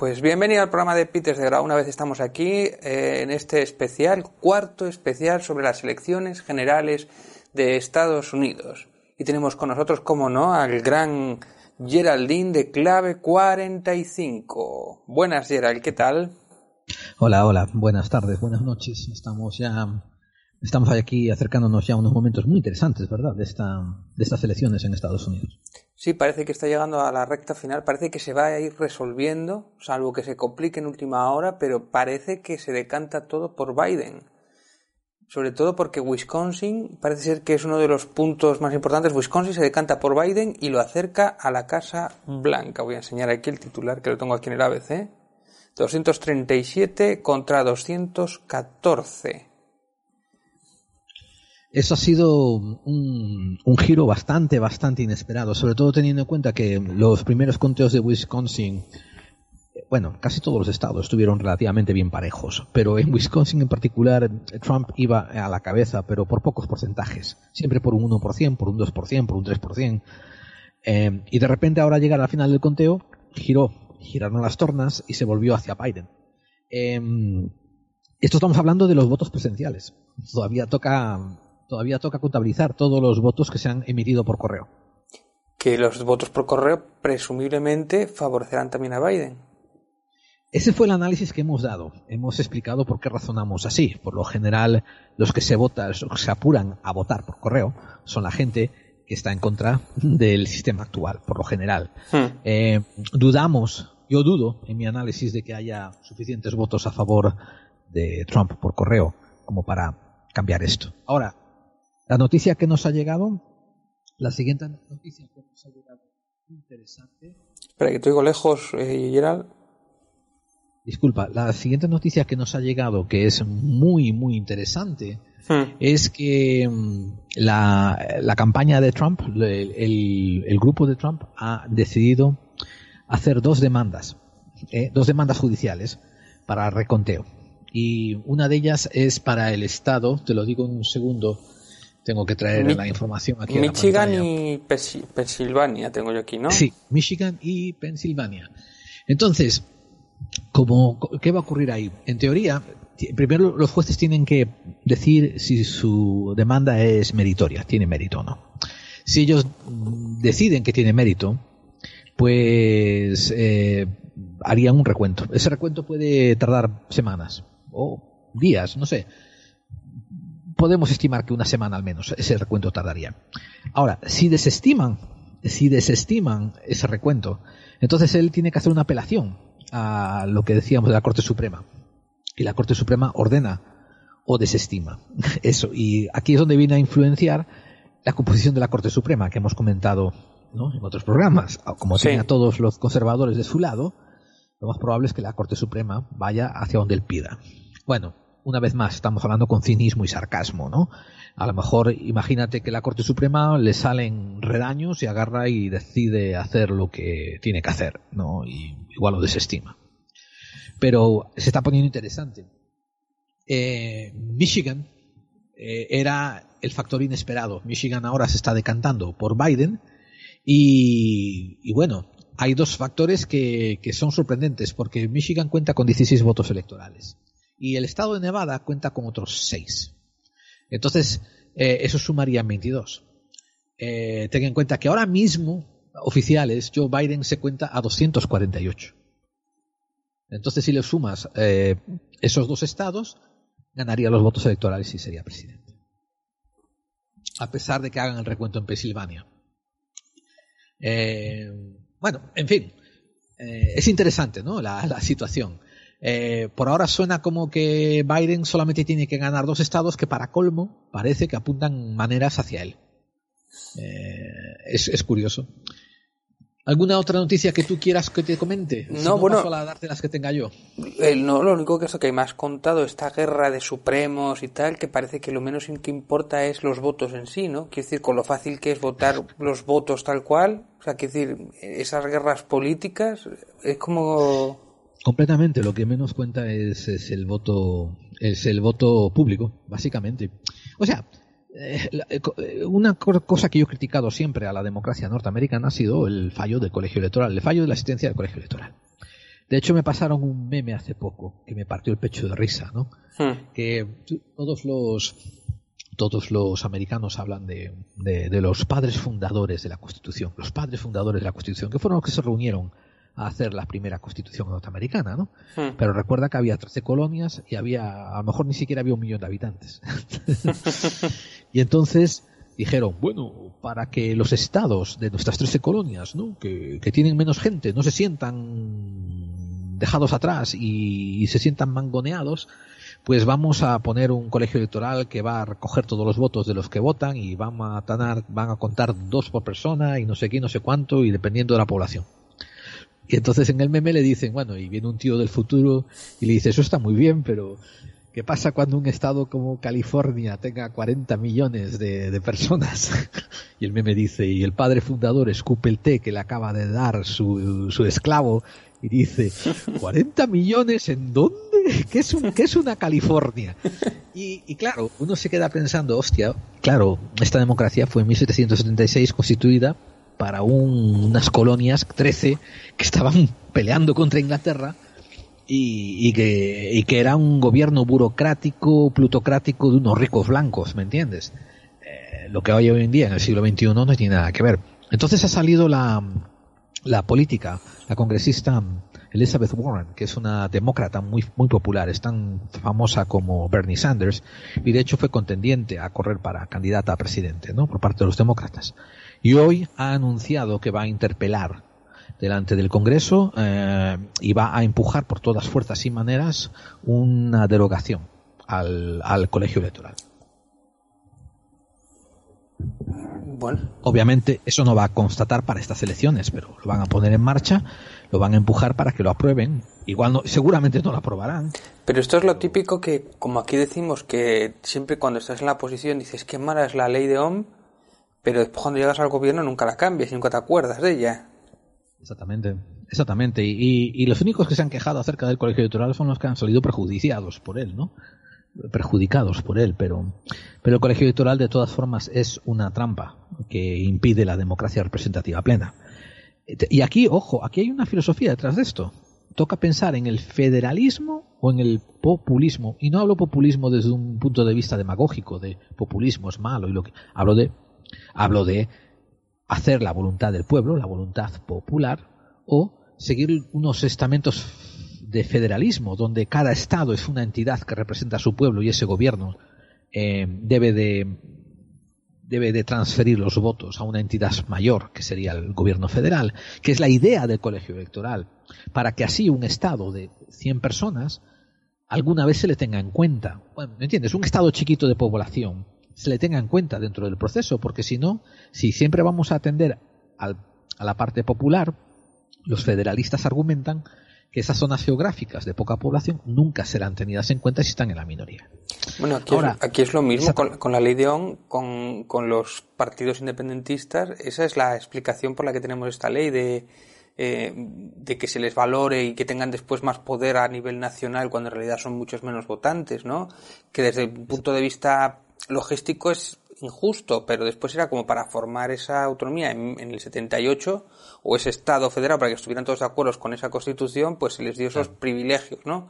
Pues bienvenido al programa de Peters de Grau. Una vez estamos aquí eh, en este especial, cuarto especial sobre las elecciones generales de Estados Unidos. Y tenemos con nosotros, como no, al gran Geraldine de clave 45. Buenas, Gerald, ¿qué tal? Hola, hola, buenas tardes, buenas noches. Estamos ya estamos aquí acercándonos ya a unos momentos muy interesantes, ¿verdad?, de, esta, de estas elecciones en Estados Unidos. Sí, parece que está llegando a la recta final, parece que se va a ir resolviendo, salvo que se complique en última hora, pero parece que se decanta todo por Biden. Sobre todo porque Wisconsin parece ser que es uno de los puntos más importantes. Wisconsin se decanta por Biden y lo acerca a la Casa Blanca. Voy a enseñar aquí el titular que lo tengo aquí en el ABC. 237 contra 214. Eso ha sido un, giro bastante, bastante inesperado, sobre todo teniendo en cuenta que los primeros conteos de Wisconsin, bueno, casi todos los estados estuvieron relativamente bien parejos, pero en Wisconsin en particular Trump iba a la cabeza, pero por pocos porcentajes, siempre por un 1%, por un 2%, por un 3%, eh, y de repente ahora llega a la final del conteo, giró, giraron las tornas y se volvió hacia Biden. Eh, esto estamos hablando de los votos presenciales. Todavía toca todavía toca contabilizar todos los votos que se han emitido por correo. Que los votos por correo presumiblemente favorecerán también a Biden. Ese fue el análisis que hemos dado. Hemos explicado por qué razonamos así. Por lo general, los que se votan, se apuran a votar por correo, son la gente que está en contra del sistema actual, por lo general. Hmm. Eh, dudamos, yo dudo en mi análisis de que haya suficientes votos a favor de Trump por correo como para cambiar esto. Ahora, la noticia que nos ha llegado, la siguiente noticia que nos ha llegado interesante. Espera, que te oigo lejos, eh, Gerald. Disculpa, la siguiente noticia que nos ha llegado, que es muy, muy interesante, hmm. es que mm, la, la, campaña de Trump, el, el, el, grupo de Trump, ha decidido hacer dos demandas, eh, dos demandas judiciales para reconteo. Y una de ellas es para el Estado, te lo digo en un segundo, tengo que traer la información aquí. Michigan y Pensilvania tengo yo aquí, ¿no? Sí, Michigan y Pensilvania. Entonces, como, ¿qué va a ocurrir ahí? En teoría, primero los jueces tienen que decir si su demanda es meritoria, tiene mérito o no. Si ellos deciden que tiene mérito, pues eh, harían un recuento. Ese recuento puede tardar semanas o días, no sé podemos estimar que una semana al menos ese recuento tardaría. Ahora, si desestiman, si desestiman ese recuento, entonces él tiene que hacer una apelación a lo que decíamos de la Corte Suprema. Y la Corte Suprema ordena o desestima. Eso. Y aquí es donde viene a influenciar la composición de la Corte Suprema que hemos comentado en otros programas. Como tiene a todos los conservadores de su lado, lo más probable es que la Corte Suprema vaya hacia donde él pida. Bueno, una vez más, estamos hablando con cinismo y sarcasmo, ¿no? A lo mejor, imagínate que la Corte Suprema le salen redaños y agarra y decide hacer lo que tiene que hacer, ¿no? Y igual lo desestima. Pero se está poniendo interesante. Eh, Michigan eh, era el factor inesperado. Michigan ahora se está decantando por Biden y, y bueno, hay dos factores que, que son sorprendentes porque Michigan cuenta con 16 votos electorales y el estado de Nevada cuenta con otros 6. Entonces, eh, eso sumaría 22. Eh, ten en cuenta que ahora mismo, oficiales, Joe Biden se cuenta a 248. Entonces, si le sumas eh, esos dos estados, ganaría los votos electorales y sería presidente. A pesar de que hagan el recuento en Pensilvania. bueno, en fin, es interesante, ¿no? la situación. Eh, por ahora suena como que Biden solamente tiene que ganar dos estados que para colmo parece que apuntan maneras hacia él. Eh, es, curioso. ¿Alguna otra noticia que tú quieras que te comente? No, bueno. a darte las que tenga yo. no, lo único que es que me has contado, esta guerra de supremos y tal, que parece que lo menos que importa es los votos en sí, ¿no? Quiero decir, con lo fácil que es votar los votos tal cual, o sea, quiero decir, esas guerras políticas es como Completamente, lo que menos cuenta es, el voto, es el voto público, básicamente. O sea, eh, eh, una cosa que yo he criticado siempre a la democracia norteamericana ha sido el fallo del colegio electoral, el fallo de la asistencia del colegio electoral. De hecho, me pasaron un meme hace poco que me partió el pecho de risa, ¿no? Hmm. Que todos los todos los americanos hablan de, de, los padres fundadores de la Constitución, los padres fundadores de la Constitución, que fueron los que se reunieron a hacer la primera Constitución norteamericana, ¿no? Hmm. Pero recuerda que había 13 colonias y había, a lo mejor ni siquiera había un millón de habitantes. y entonces dijeron, bueno, para que los estados de nuestras 13 colonias, ¿no? que, tienen menos gente, no se sientan dejados atrás y, se sientan mangoneados, pues vamos a poner un colegio electoral que va a recoger todos los votos de los que votan y van a, van a contar dos por persona y no sé qué, no sé cuánto, y dependiendo de la población. Y entonces en el meme le dicen, bueno, y viene un tío del futuro y le dice, eso está muy bien, pero ¿qué pasa cuando un estado como California tenga 40 millones de, personas? y el meme dice, y el padre fundador escupe el té que le acaba de dar su, su esclavo y dice, ¿40 millones en dónde? ¿Qué es, qué es una California? Y, claro, uno se queda pensando, hostia, claro, esta democracia fue en 1776 constituida para unas colonias, 13, que estaban peleando contra Inglaterra y, que, y que era un gobierno burocrático, plutocrático de unos ricos blancos, ¿me entiendes? Eh, lo que hay hoy en día en el siglo XXI no tiene nada que ver. Entonces ha salido la, la política, la congresista Elizabeth Warren, que es una demócrata muy, muy popular, es tan famosa como Bernie Sanders, y de hecho fue contendiente a correr para candidata a presidente, ¿no? Por parte de los demócratas. Y hoy ha anunciado que va a interpelar delante del Congreso eh, y va a empujar por todas fuerzas y maneras una derogación al, al colegio electoral. Obviamente eso no va a constatar para estas elecciones, pero lo van a poner en marcha, lo van a empujar para que lo aprueben. Igual no, seguramente no lo aprobarán. Pero esto es lo típico que, como aquí decimos, que siempre cuando estás en la posición dices que mala es la ley de Ohm, pero después cuando llegas al gobierno nunca la cambias y nunca te acuerdas de ella. Exactamente, exactamente. Y, y los únicos que se han quejado acerca del colegio electoral son los que han salido perjudiciados por él, ¿no? perjudicados por él, pero, pero el colegio electoral de todas formas es una trampa que impide la democracia representativa plena. Y aquí, ojo, aquí hay una filosofía detrás de esto. Toca pensar en el federalismo o en el populismo. Y no hablo populismo desde un punto de vista demagógico, de populismo es malo y lo que hablo de hablo de hacer la voluntad del pueblo, la voluntad popular o seguir unos estamentos de federalismo, donde cada Estado es una entidad que representa a su pueblo y ese gobierno eh, debe de debe de transferir los votos a una entidad mayor, que sería el gobierno federal, que es la idea del colegio electoral, para que así un Estado de 100 personas alguna vez se le tenga en cuenta. Bueno, ¿me entiendes? Un Estado chiquito de población se le tenga en cuenta dentro del proceso, porque si no, si siempre vamos a atender a la parte popular, los federalistas argumentan que esas zonas geográficas de poca población nunca serán tenidas en cuenta si están en la minoría. Bueno, aquí, es, aquí es lo mismo con, la ley de ON, con, con, los partidos independentistas. Esa es la explicación por la que tenemos esta ley de, eh, de que se les valore y que tengan después más poder a nivel nacional cuando en realidad son muchos menos votantes, ¿no? Que desde el punto de vista logístico es injusto, pero después era como para formar esa autonomía en, el 78 o ese Estado federal para que estuvieran todos de acuerdo con esa constitución, pues se les dio esos privilegios, ¿no?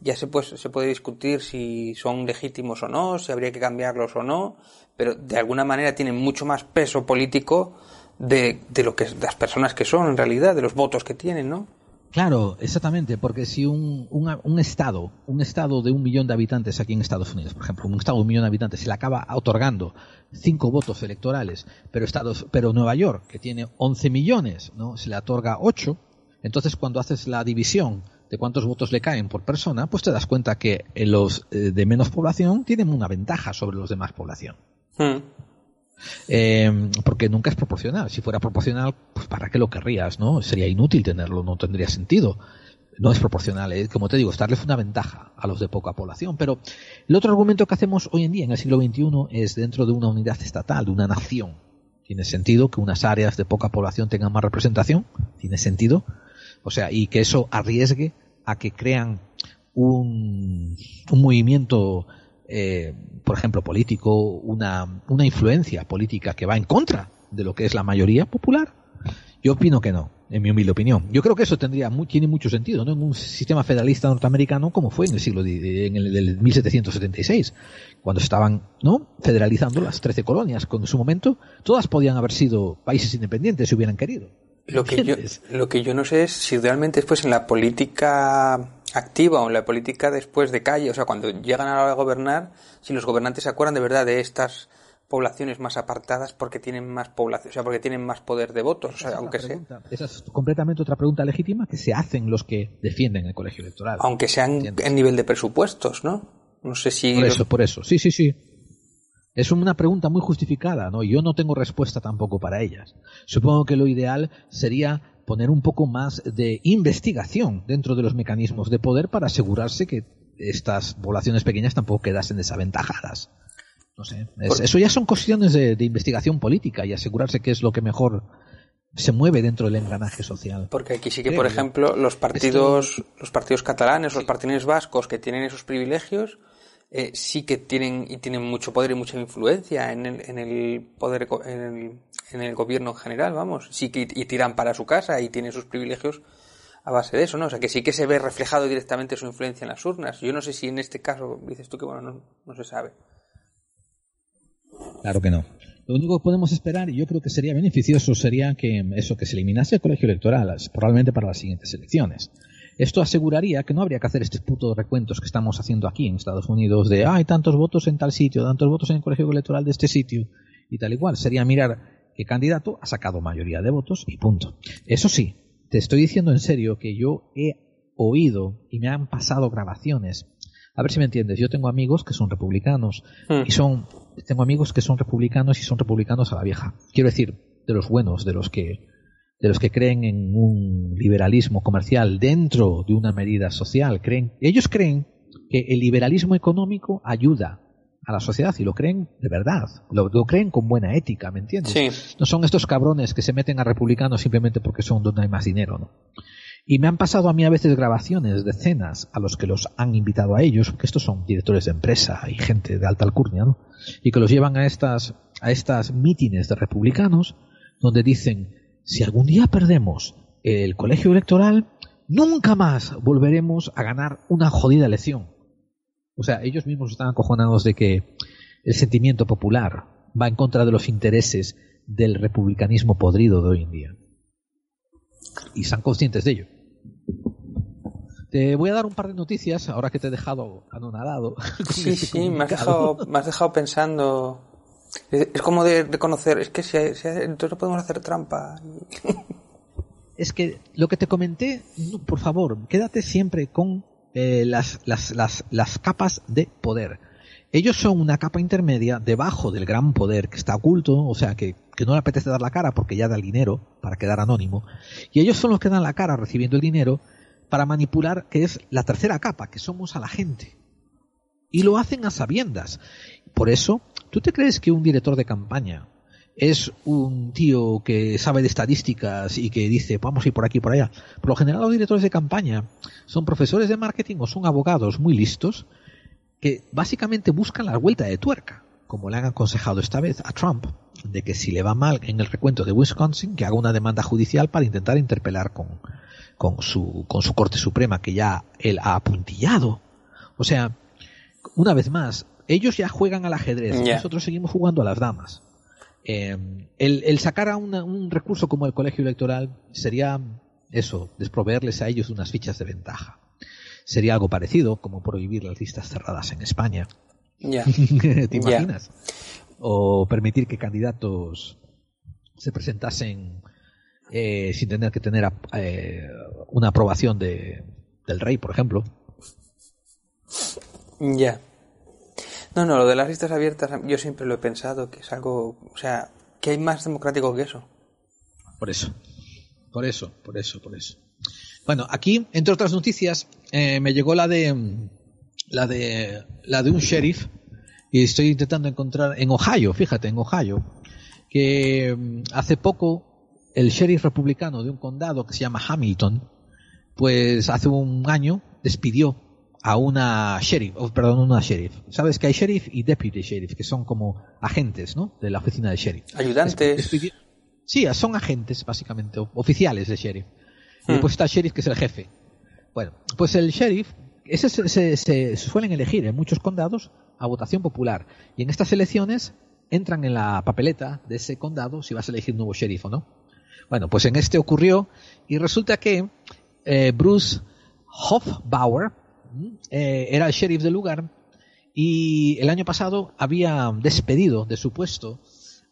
Ya se, pues, se puede discutir si son legítimos o no, si habría que cambiarlos o no, pero de alguna manera tienen mucho más peso político de, de lo que las personas que son en realidad, de los votos que tienen, ¿no? Claro, exactamente, porque si un, un, estado, un estado de un millón de habitantes aquí en Estados Unidos, por ejemplo, un estado de un millón de habitantes se le acaba otorgando cinco votos electorales, pero Estados, pero Nueva York, que tiene 11 millones, ¿no? se le otorga ocho, entonces cuando haces la división de cuántos votos le caen por persona, pues te das cuenta que los eh, de menos población tienen una ventaja sobre los de más población. Hmm. Eh, porque nunca es proporcional. Si fuera proporcional, pues ¿para qué lo querrías? no Sería inútil tenerlo, no tendría sentido. No es proporcional, ¿eh? como te digo, es darles una ventaja a los de poca población. Pero el otro argumento que hacemos hoy en día, en el siglo XXI, es dentro de una unidad estatal, de una nación. ¿Tiene sentido que unas áreas de poca población tengan más representación? ¿Tiene sentido? O sea, y que eso arriesgue a que crean un, un movimiento eh, por ejemplo, político, una, una influencia política que va en contra de lo que es la mayoría popular? Yo opino que no. en mi humilde opinión. Yo creo que eso tendría tiene mucho sentido, ¿no? En un sistema federalista norteamericano como fue en el siglo en el del 1776, cuando estaban, ¿no? federalizando las 13 colonias, cuando en su momento todas podían haber sido países independientes si hubieran querido. Lo que, yo, lo que yo no sé es si realmente después en la política activa o en la política después de calle, o sea, cuando llegan a gobernar, si los gobernantes se acuerdan de verdad de estas poblaciones más apartadas porque tienen más población, o sea, porque tienen más poder de votos, o sea, aunque sea. Esa es completamente otra pregunta legítima que se hacen los que defienden el colegio electoral. Aunque sean en nivel de presupuestos, ¿no? No sé si. Por eso, por eso. Sí, sí, sí. Es una pregunta muy justificada, ¿no? Yo no tengo respuesta tampoco para ellas. Supongo que lo ideal sería poner un poco más de investigación dentro de los mecanismos de poder para asegurarse que estas poblaciones pequeñas tampoco quedasen desaventajadas. No sé. eso ya son cuestiones de, investigación política y asegurarse que es lo que mejor se mueve dentro del engranaje social. Porque aquí sí que, por ejemplo, los partidos, los partidos catalanes, los partidos vascos que tienen esos privilegios, eh, sí que tienen y tienen mucho poder y mucha influencia en el, en el poder en el, gobierno en general, vamos, sí que y tiran para su casa y tienen sus privilegios a base de eso, ¿no? O sea, que sí que se ve reflejado directamente su influencia en las urnas. Yo no sé si en este caso dices tú que bueno, no, no se sabe. Claro que no. Lo único que podemos esperar, y yo creo que sería beneficioso, sería que eso, que se eliminase el colegio electoral, probablemente para las siguientes elecciones. Esto aseguraría que no habría que hacer este puto recuentos que estamos haciendo aquí en Estados Unidos de, hay tantos votos en tal sitio, tantos votos en el colegio electoral de este sitio, y tal igual. Sería mirar qué candidato ha sacado mayoría de votos y punto. Eso sí, te estoy diciendo en serio que yo he oído y me han pasado grabaciones. A ver si me entiendes. Yo tengo amigos que son republicanos hmm. y son tengo amigos que son republicanos y son republicanos a la vieja. Quiero decir, de los buenos, de los que de los que creen en un liberalismo comercial dentro de una medida social, creen, ellos creen que el liberalismo económico ayuda a la sociedad y lo creen de verdad, lo, creen con buena ética, ¿me entiendes? No son estos cabrones que se meten a republicanos simplemente porque son donde hay más dinero, ¿no? Y me han pasado a mí a veces grabaciones de cenas a los que los han invitado a ellos, porque estos son directores de empresa y gente de alta alcurnia, ¿no? Y que los llevan a estas, a estas mítines de republicanos, donde dicen, si algún día perdemos el colegio electoral, nunca más volveremos a ganar una jodida elección. O sea, ellos mismos están acojonados de que el sentimiento popular va en contra de los intereses del republicanismo podrido de hoy en día y son conscientes de ello. Te voy a dar un par de noticias ahora que te he dejado anonadado. Sí, este sí, me has, dejado, me has dejado pensando. Es, como de reconocer, es que si, entonces no podemos hacer trampa. es que lo que te comenté, por favor, quédate siempre con eh, las, las, las, las capas de poder. Ellos son una capa intermedia debajo del gran poder que está oculto, o sea, que, no le apetece dar la cara porque ya da el dinero para quedar anónimo. Y ellos son los que dan la cara recibiendo el dinero para manipular, que es la tercera capa, que somos a la gente. Y lo hacen a sabiendas. Por eso, ¿tú te crees que un director de campaña es un tío que sabe de estadísticas y que dice, vamos a ir por aquí y por allá? Por lo general, los directores de campaña son profesores de marketing o son abogados muy listos que básicamente buscan la vuelta de tuerca, como le han aconsejado esta vez a Trump, de que si le va mal en el recuento de Wisconsin, que haga una demanda judicial para intentar interpelar con, con, su, con su Corte Suprema, que ya él ha apuntillado. O sea, una vez más, ellos ya juegan al ajedrez, nosotros seguimos jugando a las damas. Eh, el, el, sacar a un recurso como el colegio electoral sería eso, desproveerles a ellos unas fichas de ventaja. Sería algo parecido, como prohibir las listas cerradas en España. Ya. ¿Te imaginas? O permitir que candidatos se presentasen eh, sin tener que tener eh, una aprobación de, del rey, por ejemplo. Ya. No, no, lo de las listas abiertas yo siempre lo he pensado que es algo, o sea, que hay más democrático que eso. Por eso. Por eso, por eso, por eso. Bueno, aquí, entre otras noticias, eh, me llegó la de la de la de un sheriff y estoy intentando encontrar en Ohio, fíjate, en Ohio, que mm, hace poco el sheriff republicano de un condado que se llama Hamilton, pues hace un año despidió a una sheriff, oh, perdón, una sheriff. Sabes que hay sheriff y deputy sheriff, que son como agentes, ¿no? De la oficina de sheriff. Ayudantes. Sí, son agentes, básicamente, oficiales de sheriff. Y Hmm. después está el sheriff, que es el jefe. Bueno, pues el sheriff, ese se, se- se suelen elegir en muchos condados a votación popular. Y en estas elecciones entran en la papeleta de ese condado si vas a elegir nuevo sheriff o no. Bueno, pues en este ocurrió y resulta que eh, Bruce Hofbauer. Eh, era el sheriff del lugar y el año pasado había despedido de su puesto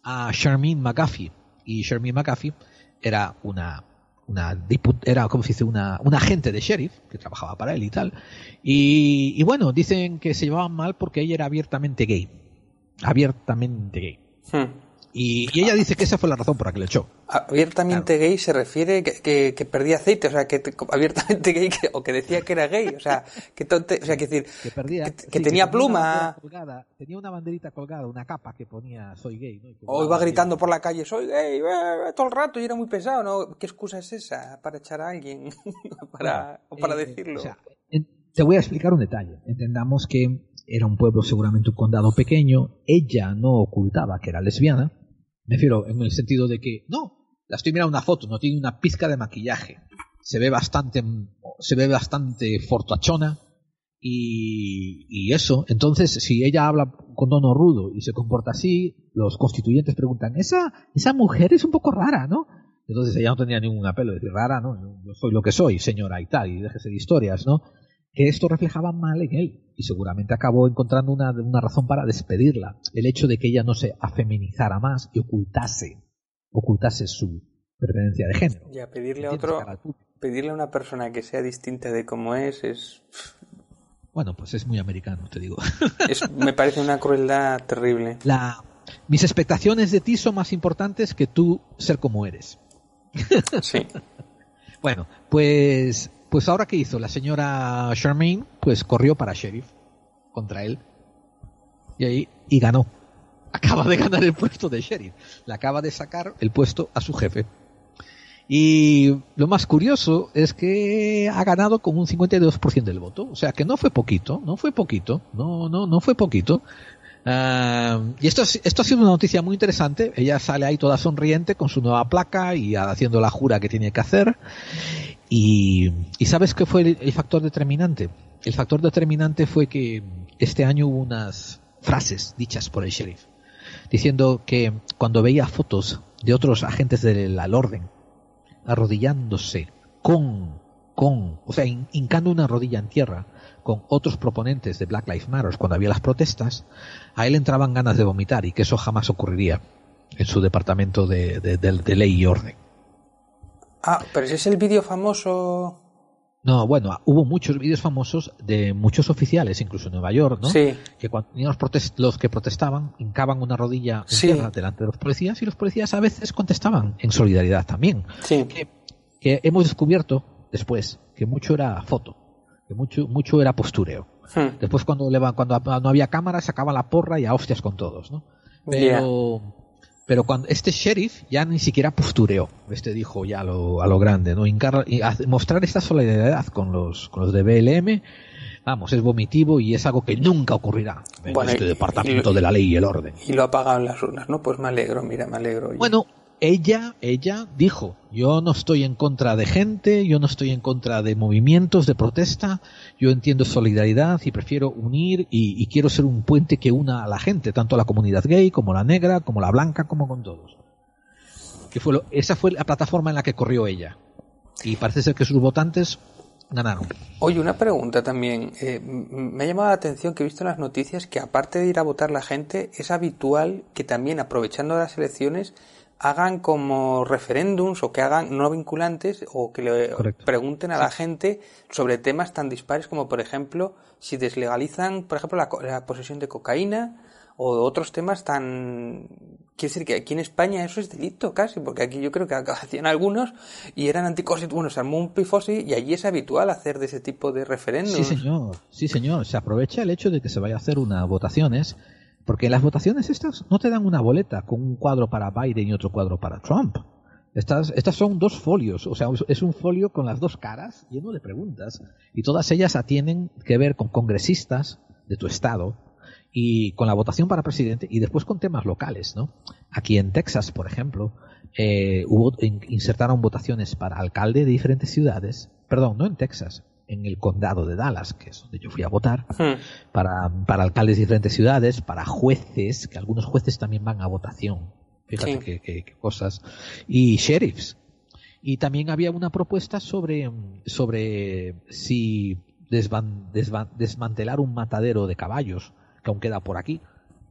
a Charmaine McAfee. Y Charmaine McAfee era una, una era, como se dice, una, un agente de sheriff que trabajaba para él y tal. Y, y bueno, dicen que se llevaban mal porque ella era abiertamente gay. Abiertamente gay. Hmm. Y, y ella dice que esa fue la razón por la que le echó. Abiertamente gay se refiere que, que, que perdía aceite, o sea, que te- abiertamente gay que- o que decía que era gay, o sea, que tonte, o sea, que decir, Que perdía. sí, tenía una pluma, bandera colgada, tenía una banderita colgada, una capa que ponía soy gay. ¿no? O iba gritando por la calle, soy gay, eh, eh, todo el rato y era muy pesado, ¿no? ¿Qué excusa es esa para echar a alguien? para, o para Eh, decirlo. o sea, en- te voy a explicar un detalle. Entendamos que era un pueblo, seguramente un condado pequeño. Ella no ocultaba que era lesbiana. Me refiero en el sentido de que, no, la estoy mirando una foto, no tiene una pizca de maquillaje. Se ve bastante, se ve bastante fortachona. Y, y eso, entonces, si ella habla con tono rudo y se comporta así, los constituyentes preguntan, esa, esa mujer es un poco rara, ¿no? Entonces ella no tenía ningún apelo de decir rara, ¿no? Yo soy lo que soy, señora y tal, y déjese de historias, ¿no? Que esto reflejaba mal en él y seguramente acabó encontrando una, una razón para despedirla. El hecho de que ella no se afeminizara más y ocultase, ocultase su preferencia de género. Ya, pedirle a otro, pedirle a una persona que sea distinta de como es, es, Bueno, pues es muy americano, te digo. es me parece una crueldad terrible. La, mis expectaciones de ti son más importantes que tú ser como eres. Sí. Bueno, pues, pues ahora qué hizo la señora Charmaine, pues corrió para sheriff contra él y ahí y ganó. Acaba de ganar el puesto de sheriff. Le acaba de sacar el puesto a su jefe. Y lo más curioso es que ha ganado con un 52% del voto. O sea que no fue poquito, no fue poquito, no, no, no fue poquito. Ah, y esto, es- esto ha sido una noticia muy interesante. Ella sale ahí toda sonriente con su nueva placa y haciendo la jura que tiene que hacer. Y, ¿sabes qué fue el, factor determinante? El factor determinante fue que este año hubo unas frases dichas por el sheriff diciendo que cuando veía fotos de otros agentes del al orden arrodillándose con, con, o sea, hin- hincando una rodilla en tierra con otros proponentes de Black Lives Matter cuando había las protestas, a él entraban ganas de vomitar y que eso jamás ocurriría en su departamento de, de- de- de ley y orden. Ah, pero ese es el vídeo famoso. No, bueno, hubo muchos vídeos famosos de muchos oficiales, incluso en Nueva York, ¿no? Sí. Que cuando tenían los, los que protestaban hincaban una rodilla en Sí. tierra delante de los policías y los policías a veces contestaban en solidaridad también. Sí. que, que hemos descubierto después que mucho era foto, que mucho, mucho era postureo. Hmm. Después cuando, cuando no había cámara sacaban la porra y a hostias con todos, ¿no? Pero, pero cuando este sheriff ya ni siquiera postureó, este dijo ya a lo, a lo grande, ¿no? Hincar- y mostrar esta solidaridad con los, con los de BLM, vamos, es vomitivo y es algo que nunca ocurrirá en Bueno, este y- departamento y- de la ley y el orden. Y lo ha apagado en las urnas, ¿no? Pues me alegro, mira, me alegro. Bueno, ella, ella dijo, yo no estoy en contra de gente, yo no estoy en contra de movimientos de protesta, yo entiendo solidaridad y prefiero unir y, quiero ser un puente que una a la gente, tanto a la comunidad gay como la negra, como la blanca, como con todos. Que fue lo- esa fue la plataforma en la que corrió ella. Y parece ser que sus votantes ganaron. Oye, una pregunta también. Eh, me ha llamado la atención que he visto en las noticias que aparte de ir a votar la gente, es habitual que también aprovechando las elecciones hagan como referéndums o que hagan no vinculantes o que le Correcto. pregunten a la gente sobre temas tan dispares como por ejemplo si deslegalizan por ejemplo la, la posesión de cocaína o otros temas tan quiere decir que aquí en España eso es delito casi porque aquí yo creo que hacían algunos y eran anticonstitucionales bueno se armó un pifosi y allí es habitual hacer de ese tipo de referéndums Sí, señor. Sí, señor. Se aprovecha el hecho de que se vaya a hacer unas votaciones, porque las votaciones estas no te dan una boleta con un cuadro para Biden y otro cuadro para Trump. Estas, estas son dos folios, o sea, es un folio con las dos caras lleno de preguntas, y todas ellas tienen que ver con congresistas de tu estado y con la votación para presidente y después con temas locales, ¿no? Aquí en Texas, por ejemplo, eh, hubo, insertaron votaciones para alcalde de diferentes ciudades, perdón, no en Texas, en el condado de Dallas, que es donde yo fui a votar, hmm. para, para, alcaldes de diferentes ciudades, para jueces, que algunos jueces también van a votación. Fíjate qué, cosas. Y sheriffs. Y también había una propuesta sobre, sobre si desmantelar un matadero de caballos, que aún queda por aquí,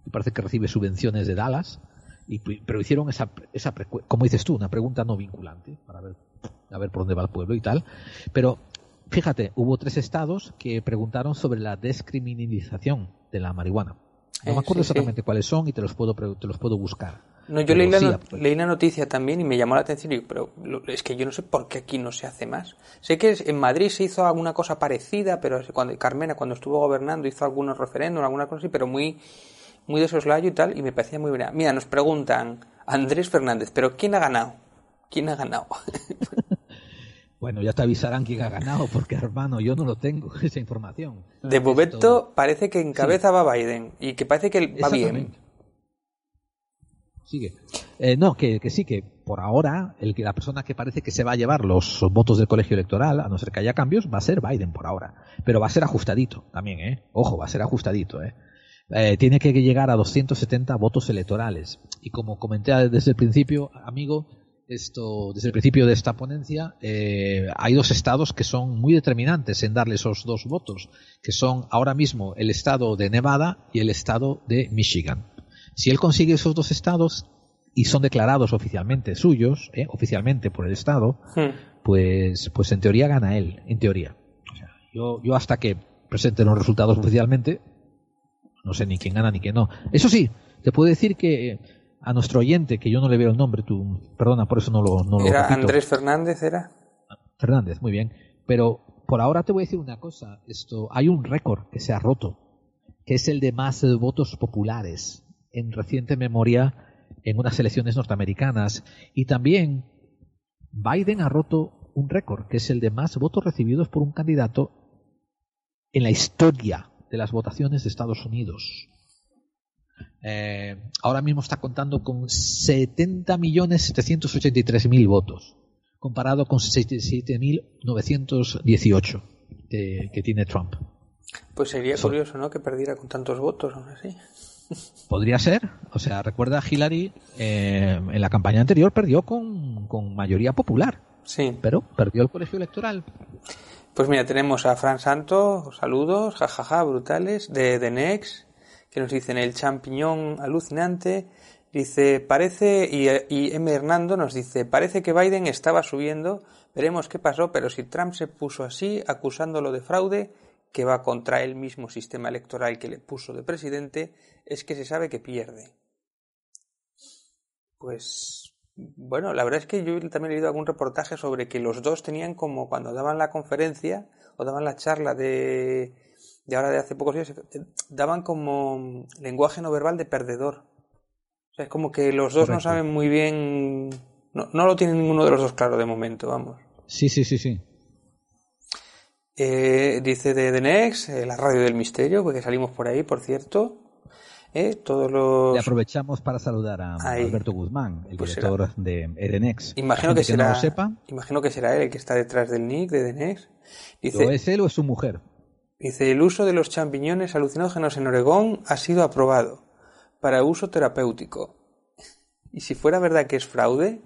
y parece que recibe subvenciones de Dallas, y, pero hicieron esa, esa, como dices tú, una pregunta no vinculante, para ver, a ver por dónde va el pueblo y tal. Pero fíjate, hubo tres estados que preguntaron sobre la descriminalización de la marihuana. No me acuerdo exactamente cuáles son y te los puedo, te los puedo buscar. No, yo leí la, leí la, noticia también y me llamó la atención, y, pero es que yo no sé por qué aquí no se hace más. Sé que en Madrid se hizo alguna cosa parecida, pero cuando Carmena, cuando estuvo gobernando, hizo algunos referéndums, alguna cosa así, pero muy, muy de soslayo y tal, y me parecía muy buena. Mira, nos preguntan, Andrés Fernández, ¿pero quién ha ganado? ¿Quién ha ganado? Bueno, ya te avisarán quién ha ganado, porque hermano, yo no lo tengo, esa información. De momento parece que encabeza va Biden y que parece que va bien. Sigue. Eh, no, que, sí, que por ahora el que la persona que parece que se va a llevar los votos del colegio electoral, a no ser que haya cambios, va a ser Biden por ahora. Pero va a ser ajustadito también, ¿eh? Ojo, va a ser ajustadito, ¿eh? eh tiene que llegar a 270 votos electorales. Y como comenté desde el principio, amigo, esto desde el principio de esta ponencia, eh, hay dos estados que son muy determinantes en darle esos dos votos, que son ahora mismo el estado de Nevada y el estado de Michigan. Si él consigue esos dos estados y son declarados oficialmente suyos, eh, oficialmente por el estado, hmm. pues, pues en teoría gana él, en teoría. yo, yo hasta que presente los resultados oficialmente, no sé ni quién gana ni quién no. Eso sí, te puedo decir que a nuestro oyente, que yo no le veo el nombre, tú, perdona, por eso no lo, no ¿Era Andrés Fernández, era? Fernández, muy bien. Pero por ahora te voy a decir una cosa, esto, hay un récord que se ha roto, que es el de más votos populares en reciente memoria en unas elecciones norteamericanas. Y también Biden ha roto un récord, que es el de más votos recibidos por un candidato en la historia de las votaciones de Estados Unidos. Eh, ahora mismo está contando con 70.783.000 votos, comparado con 67.918 que, que tiene Trump. Pues sería curioso, ¿no? Que perdiera con tantos votos, aún así. Podría ser. O sea, recuerda Hillary eh, en la campaña anterior perdió con, con, mayoría popular. Sí. Pero perdió el colegio electoral. Pues mira, tenemos a Fran Santo, saludos, jajaja, brutales, de The Next, que nos dicen el champiñón alucinante. Dice, parece, y, y M. Hernando nos dice, parece que Biden estaba subiendo, veremos qué pasó, pero si Trump se puso así, acusándolo de fraude, que va contra el mismo sistema electoral que le puso de presidente, es que se sabe que pierde. Pues, bueno, la verdad es que yo también he leído algún reportaje sobre que los dos tenían como cuando daban la conferencia o daban la charla de de ahora de hace pocos días, eh, daban como lenguaje no verbal de perdedor. O sea, es como que los dos no saben muy bien, no, no, lo tienen ninguno de los dos claro de momento, vamos. Sí, sí, sí, sí. Eh, dice de The Next, eh, la radio del misterio, porque salimos por ahí, por cierto. Eh, todos los... Le aprovechamos para saludar a Alberto Guzmán, el pues director de Edenex. Imagino que, será, sepa. imagino que será él el que está detrás del nick de Edenex. Dice, es él o es su mujer? Dice, el uso de los champiñones alucinógenos en Oregón ha sido aprobado para uso terapéutico. Y si fuera verdad que es fraude,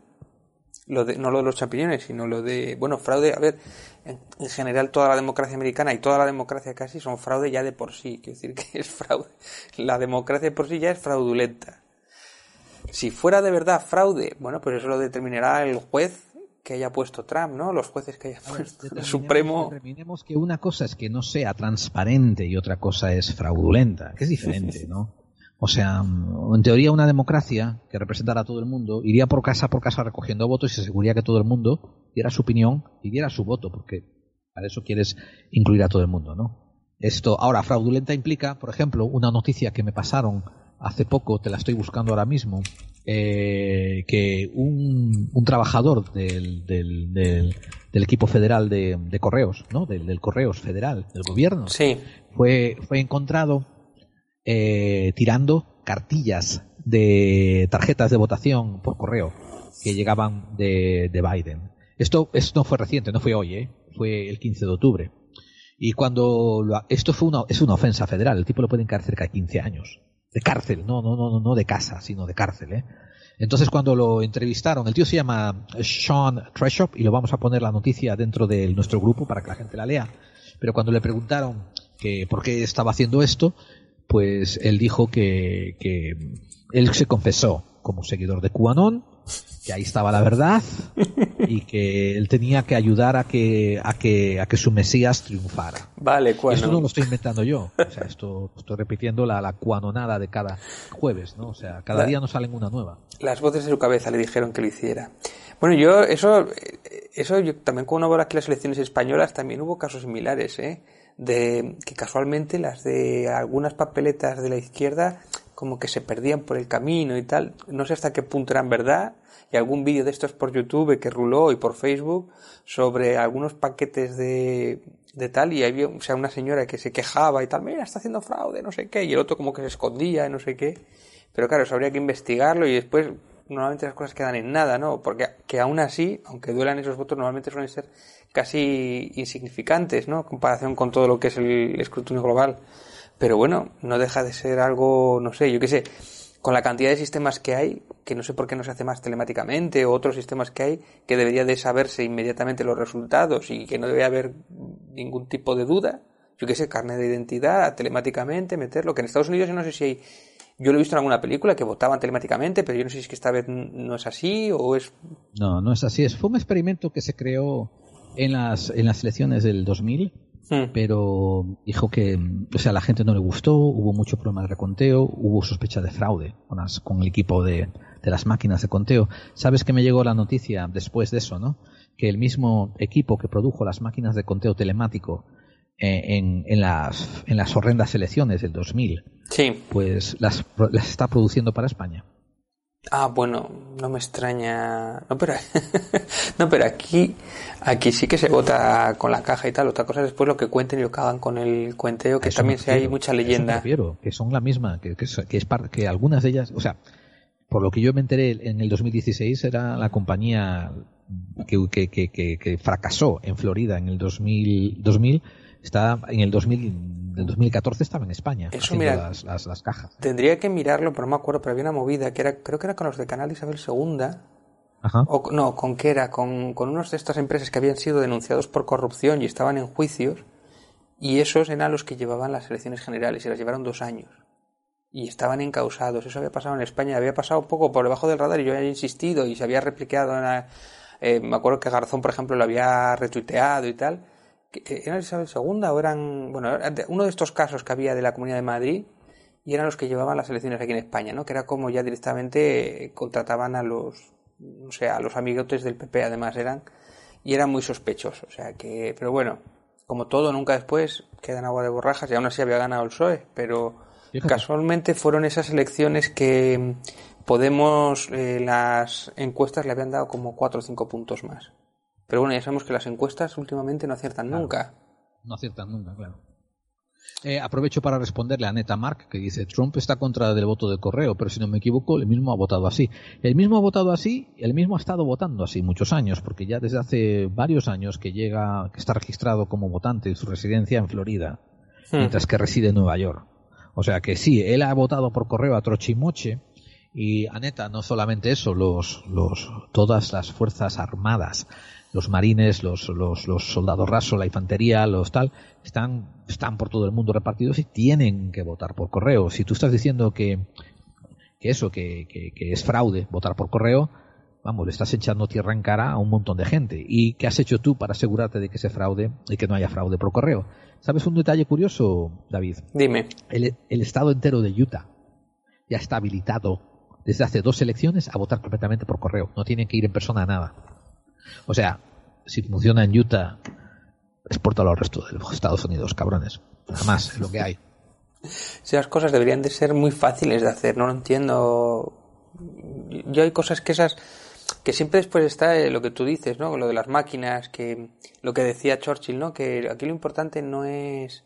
lo de, no lo de los champiñones, sino lo de, bueno, fraude, a ver, en, general toda la democracia americana y toda la democracia casi son fraude ya de por sí, quiero decir que es fraude. La democracia por sí ya es fraudulenta. Si fuera de verdad fraude, bueno, pues eso lo determinará el juez que haya puesto Trump, ¿no? Los jueces que haya puesto el Supremo. Determinemos que una cosa es que no sea transparente y otra cosa es fraudulenta, que es diferente, ¿no? O sea, en teoría una democracia que representara a todo el mundo iría por casa por casa recogiendo votos y se aseguraría que todo el mundo diera su opinión y diera su voto, porque para eso quieres incluir a todo el mundo, ¿no? Esto, ahora, fraudulenta implica, por ejemplo, una noticia que me pasaron hace poco, te la estoy buscando ahora mismo, eh, que un, un trabajador del, del, del, equipo federal de, de correos, ¿no? Del, del, correos federal, del gobierno, sí. fue, fue encontrado eh, tirando cartillas de tarjetas de votación por correo que llegaban de, de Biden. Esto, esto no fue reciente, no fue hoy, ¿eh? fue el 15 de octubre. Y cuando lo, esto fue una, es una ofensa federal, el tipo lo pueden caer cerca de 15 años. De cárcel, no, no, no, no de casa, sino de cárcel, ¿eh? Entonces cuando lo entrevistaron, el tío se llama Sean Treshop y lo vamos a poner la noticia dentro de nuestro grupo para que la gente la lea. Pero cuando le preguntaron que por qué estaba haciendo esto, pues él dijo que, que él se confesó como seguidor de QAnon que ahí estaba la verdad y que él tenía que ayudar a que a que a que su Mesías triunfara. Vale, Esto no lo estoy inventando yo, o sea, esto estoy repitiendo la, la cuanonada de cada jueves, ¿no? O sea, cada día nos salen una nueva. Las voces de su cabeza le dijeron que lo hiciera. Bueno, yo eso eso yo también cuando ve aquí las elecciones españolas también hubo casos similares, ¿eh? De que casualmente las de algunas papeletas de la izquierda como que se perdían por el camino y tal. No sé hasta qué punto eran verdad y algún vídeo de estos por YouTube que ruló y por Facebook sobre algunos paquetes de, de tal y había o sea, una señora que se quejaba y tal, mira, está haciendo fraude, no sé qué, y el otro como que se escondía, no sé qué. Pero claro, eso habría que investigarlo y después normalmente las cosas quedan en nada, ¿no? Porque que aún así, aunque duelan esos votos, normalmente suelen ser casi insignificantes, ¿no? En comparación con todo lo que es el escrutinio global. Pero bueno, no deja de ser algo, no sé, yo qué sé, con la cantidad de sistemas que hay, que no sé por qué no se hace más telemáticamente, o otros sistemas que hay, que debería de saberse inmediatamente los resultados y que no debe haber ningún tipo de duda. Yo qué sé, carne de identidad, telemáticamente, meterlo, que en Estados Unidos yo no sé si hay, yo lo he visto en alguna película que votaban telemáticamente, pero yo no sé si esta vez no es así o es... No, no es así, fue un experimento que se creó en las, en las elecciones del 2000 Hmm. pero dijo que, o sea, a la gente no le gustó, hubo mucho problema de reconteo, hubo sospecha de fraude con, con el equipo de, de, las máquinas de conteo. ¿Sabes que me llegó la noticia después de eso, no? Que el mismo equipo que produjo las máquinas de conteo telemático eh, en, en, las, en las horrendas elecciones del 2000, sí. pues las, las está produciendo para España. Ah, bueno, no me extraña. No, pero, no, pero aquí, aquí sí que se vota con la caja y tal. Otra cosa es después lo que cuenten y lo que hagan con el cuenteo, que también si hay mucha leyenda. que son la misma, que, que, es, que algunas de ellas, o sea, por lo que yo me enteré en el 2016 era la compañía que, que, que, que fracasó en Florida en el 2000, 2000 está en el 2000 del 2014 estaba en España Eso, mira, las, las, las, cajas. Tendría que mirarlo, pero no me acuerdo, pero había una movida que era, creo que era con los de Canal Isabel II. Ajá. O, no, ¿con qué era? Con, con unos de estas empresas que habían sido denunciados por corrupción y estaban en juicios. Y esos eran los que llevaban las elecciones generales y las llevaron dos años. Y estaban encausados. Eso había pasado en España. Había pasado un poco por debajo del radar y yo había insistido y se había replicado. En la, eh, me acuerdo que Garzón, por ejemplo, lo había retuiteado y tal ¿Era Isabel II o eran, bueno, uno de estos casos que había de la Comunidad de Madrid y eran los que llevaban las elecciones aquí en España, ¿no? Que era como ya directamente eh, contrataban a los, o sea, a los amigotes del PP además eran, y eran muy sospechosos, o sea que, pero bueno, como todo, nunca después quedan agua de borrajas y aún así había ganado el PSOE, pero casualmente fueron esas elecciones que Podemos, eh, las encuestas le habían dado como cuatro o cinco puntos más. Pero bueno, ya sabemos que las encuestas últimamente no aciertan nunca. No aciertan nunca, claro. Eh, aprovecho para responderle a Neta Mark, que dice, Trump está contra del voto de correo, pero si no me equivoco, el mismo ha votado así. El mismo ha votado así, el mismo ha estado votando así muchos años, porque ya desde hace varios años que llega, que está registrado como votante en su residencia en Florida, hmm. mientras que reside en Nueva York. O sea que sí, él ha votado por correo a trochimoche, y a Neta, no solamente eso, los, los, todas las fuerzas armadas los marines, los, los, los soldados rasos, la infantería, los tal, están, están por todo el mundo repartidos y tienen que votar por correo. Si tú estás diciendo que, que eso, que, que, es fraude votar por correo, vamos, le estás echando tierra en cara a un montón de gente. ¿Y qué has hecho tú para asegurarte de que se fraude y que no haya fraude por correo? ¿Sabes un detalle curioso, David? Dime. El, el estado entero de Utah ya está habilitado desde hace dos elecciones a votar completamente por correo. No tienen que ir en persona a nada. O sea, si funciona en Utah, exportalo al resto de los Estados Unidos, cabrones. Nada más, es lo que hay. Las cosas deberían de ser muy fáciles de hacer, no lo entiendo. Yo hay cosas que esas que siempre después está eh, lo que tú dices, ¿no? Lo de las máquinas, que lo que decía Churchill, ¿no? Que aquí lo importante no es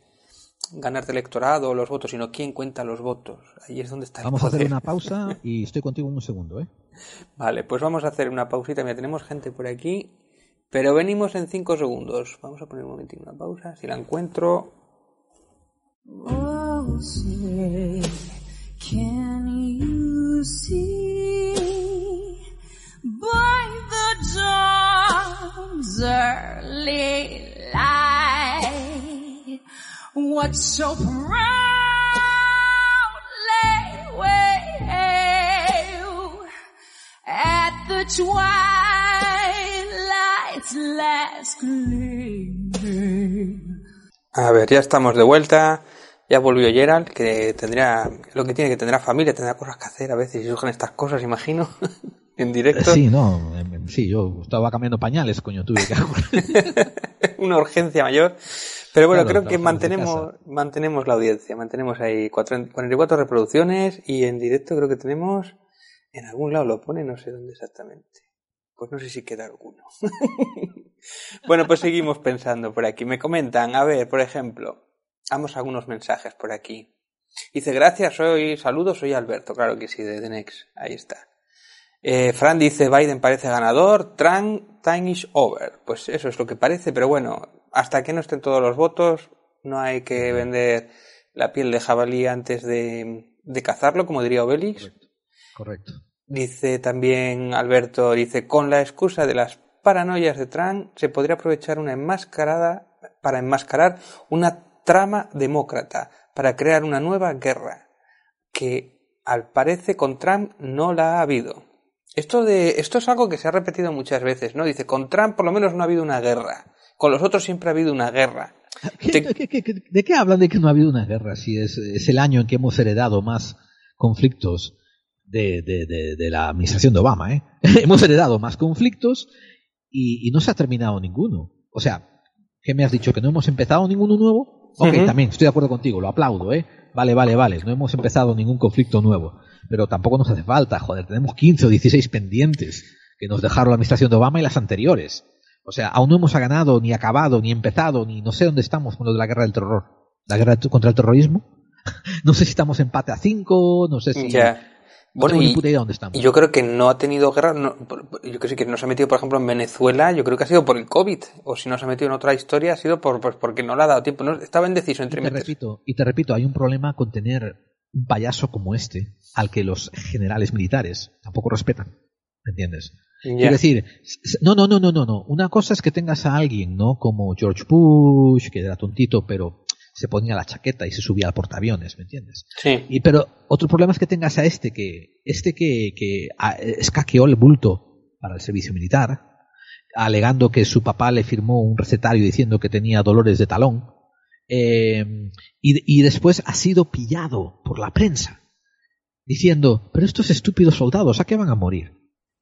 ganarte electorado o los votos, sino quién cuenta los votos. Ahí es donde está el Vamos a poder. hacer una pausa y estoy contigo un segundo, ¿eh? Vale, pues vamos a hacer una pausita. Mira, tenemos gente por aquí, pero venimos en cinco segundos. Vamos a poner un momentito una pausa. Si la encuentro. Oh, say, can you see by the dawn's early light what so proudly hailed at the twilight's last gleaming? A ver, ya estamos de vuelta. Ya volvió Gerald, que tendrá lo que tiene que tendrá familia, tendrá cosas que hacer a veces y surgen estas cosas, imagino, en directo. Sí, no, em, sí, yo estaba cambiando pañales, coño, tuve que Una urgencia mayor. Pero bueno, Claro, creo que mantenemos, mantenemos la audiencia, mantenemos ahí cuatro- 44 reproducciones y en directo creo que tenemos, en algún lado lo pone, no sé dónde exactamente. Pues no sé si queda alguno. bueno, pues seguimos pensando por aquí. Me comentan, a ver, por ejemplo, vamos a algunos mensajes por aquí. Dice, gracias, soy, saludos, soy Alberto, claro que sí, de The Next, ahí está. Eh, Fran dice, Biden parece ganador, Trump, time is over. Pues eso es lo que parece, pero bueno, hasta que no estén todos los votos, no hay que vender la piel de jabalí antes de, de cazarlo, como diría Obelix. Correcto. Dice también Alberto, dice, con la excusa de las paranoias de Trump, se podría aprovechar una enmascarada para enmascarar una trama demócrata, para crear una nueva guerra, que al parece con Trump no la ha habido. Esto de, esto es algo que se ha repetido muchas veces, ¿no? Dice, con Trump por lo menos no ha habido una guerra. Con los otros siempre ha habido una guerra. ¿Qué- Te- qué- qué- qué- ¿De qué hablan de que no ha habido una guerra? Si es, es el año en que hemos heredado más conflictos de, de- de- de la administración de Obama, ¿eh? hemos heredado más conflictos y, y no se ha terminado ninguno. O sea, ¿qué me has dicho? ¿Que no hemos empezado ninguno nuevo? Ok, también estoy de acuerdo contigo, lo aplaudo, ¿eh? Vale, vale, vale, no hemos empezado ningún conflicto nuevo. Pero tampoco nos hace falta, joder, tenemos 15 o 16 pendientes que nos dejaron la administración de Obama y las anteriores. O sea, aún no hemos ganado, ni acabado, ni empezado, ni no sé dónde estamos con lo de la guerra del terror. ¿La guerra contra el terrorismo? no sé si estamos empate a 5, no sé si... Ya. No Bueno, y, puta idea dónde estamos. y yo creo que no ha tenido guerra. no- yo creo que no se ha metido, por ejemplo, en Venezuela. Yo creo que ha sido por el COVID. O si no se ha metido en otra historia, ha sido por, pues porque no le ha dado tiempo. No, estaba indeciso Y entre te meter. repito, y te repito, hay un problema con tener un payaso como este, al que los generales militares tampoco respetan. ¿Me entiendes? Quiero decir, no, no, no, no, no, no. Una cosa es que tengas a alguien, ¿no? Como George Bush, que era tontito, pero se ponía la chaqueta y se subía al portaaviones, ¿me entiendes? Sí. Y pero otro problema es que tengas a este que este que, que a- escaqueó el bulto para el servicio militar, alegando que su papá le firmó un recetario diciendo que tenía dolores de talón, eh, y, y después ha sido pillado por la prensa diciendo, pero estos estúpidos soldados, ¿a qué van a morir?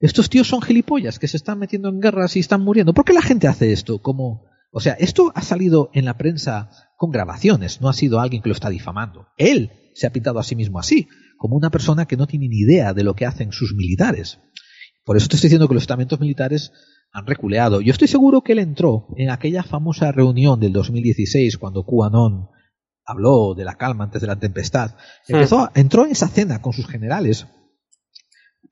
Estos tíos son gilipollas que se están metiendo en guerras y están muriendo. ¿Por qué la gente hace esto? Como, o sea, esto ha salido en la prensa con grabaciones, no ha sido alguien que lo está difamando. Él se ha pintado a sí mismo así, como una persona que no tiene ni idea de lo que hacen sus militares. Por eso te estoy diciendo que los estamentos militares han reculeado. Yo estoy seguro que él entró en aquella famosa reunión del 2016 cuando QAnon habló de la calma antes de la tempestad. Empezó, entró en esa cena con sus generales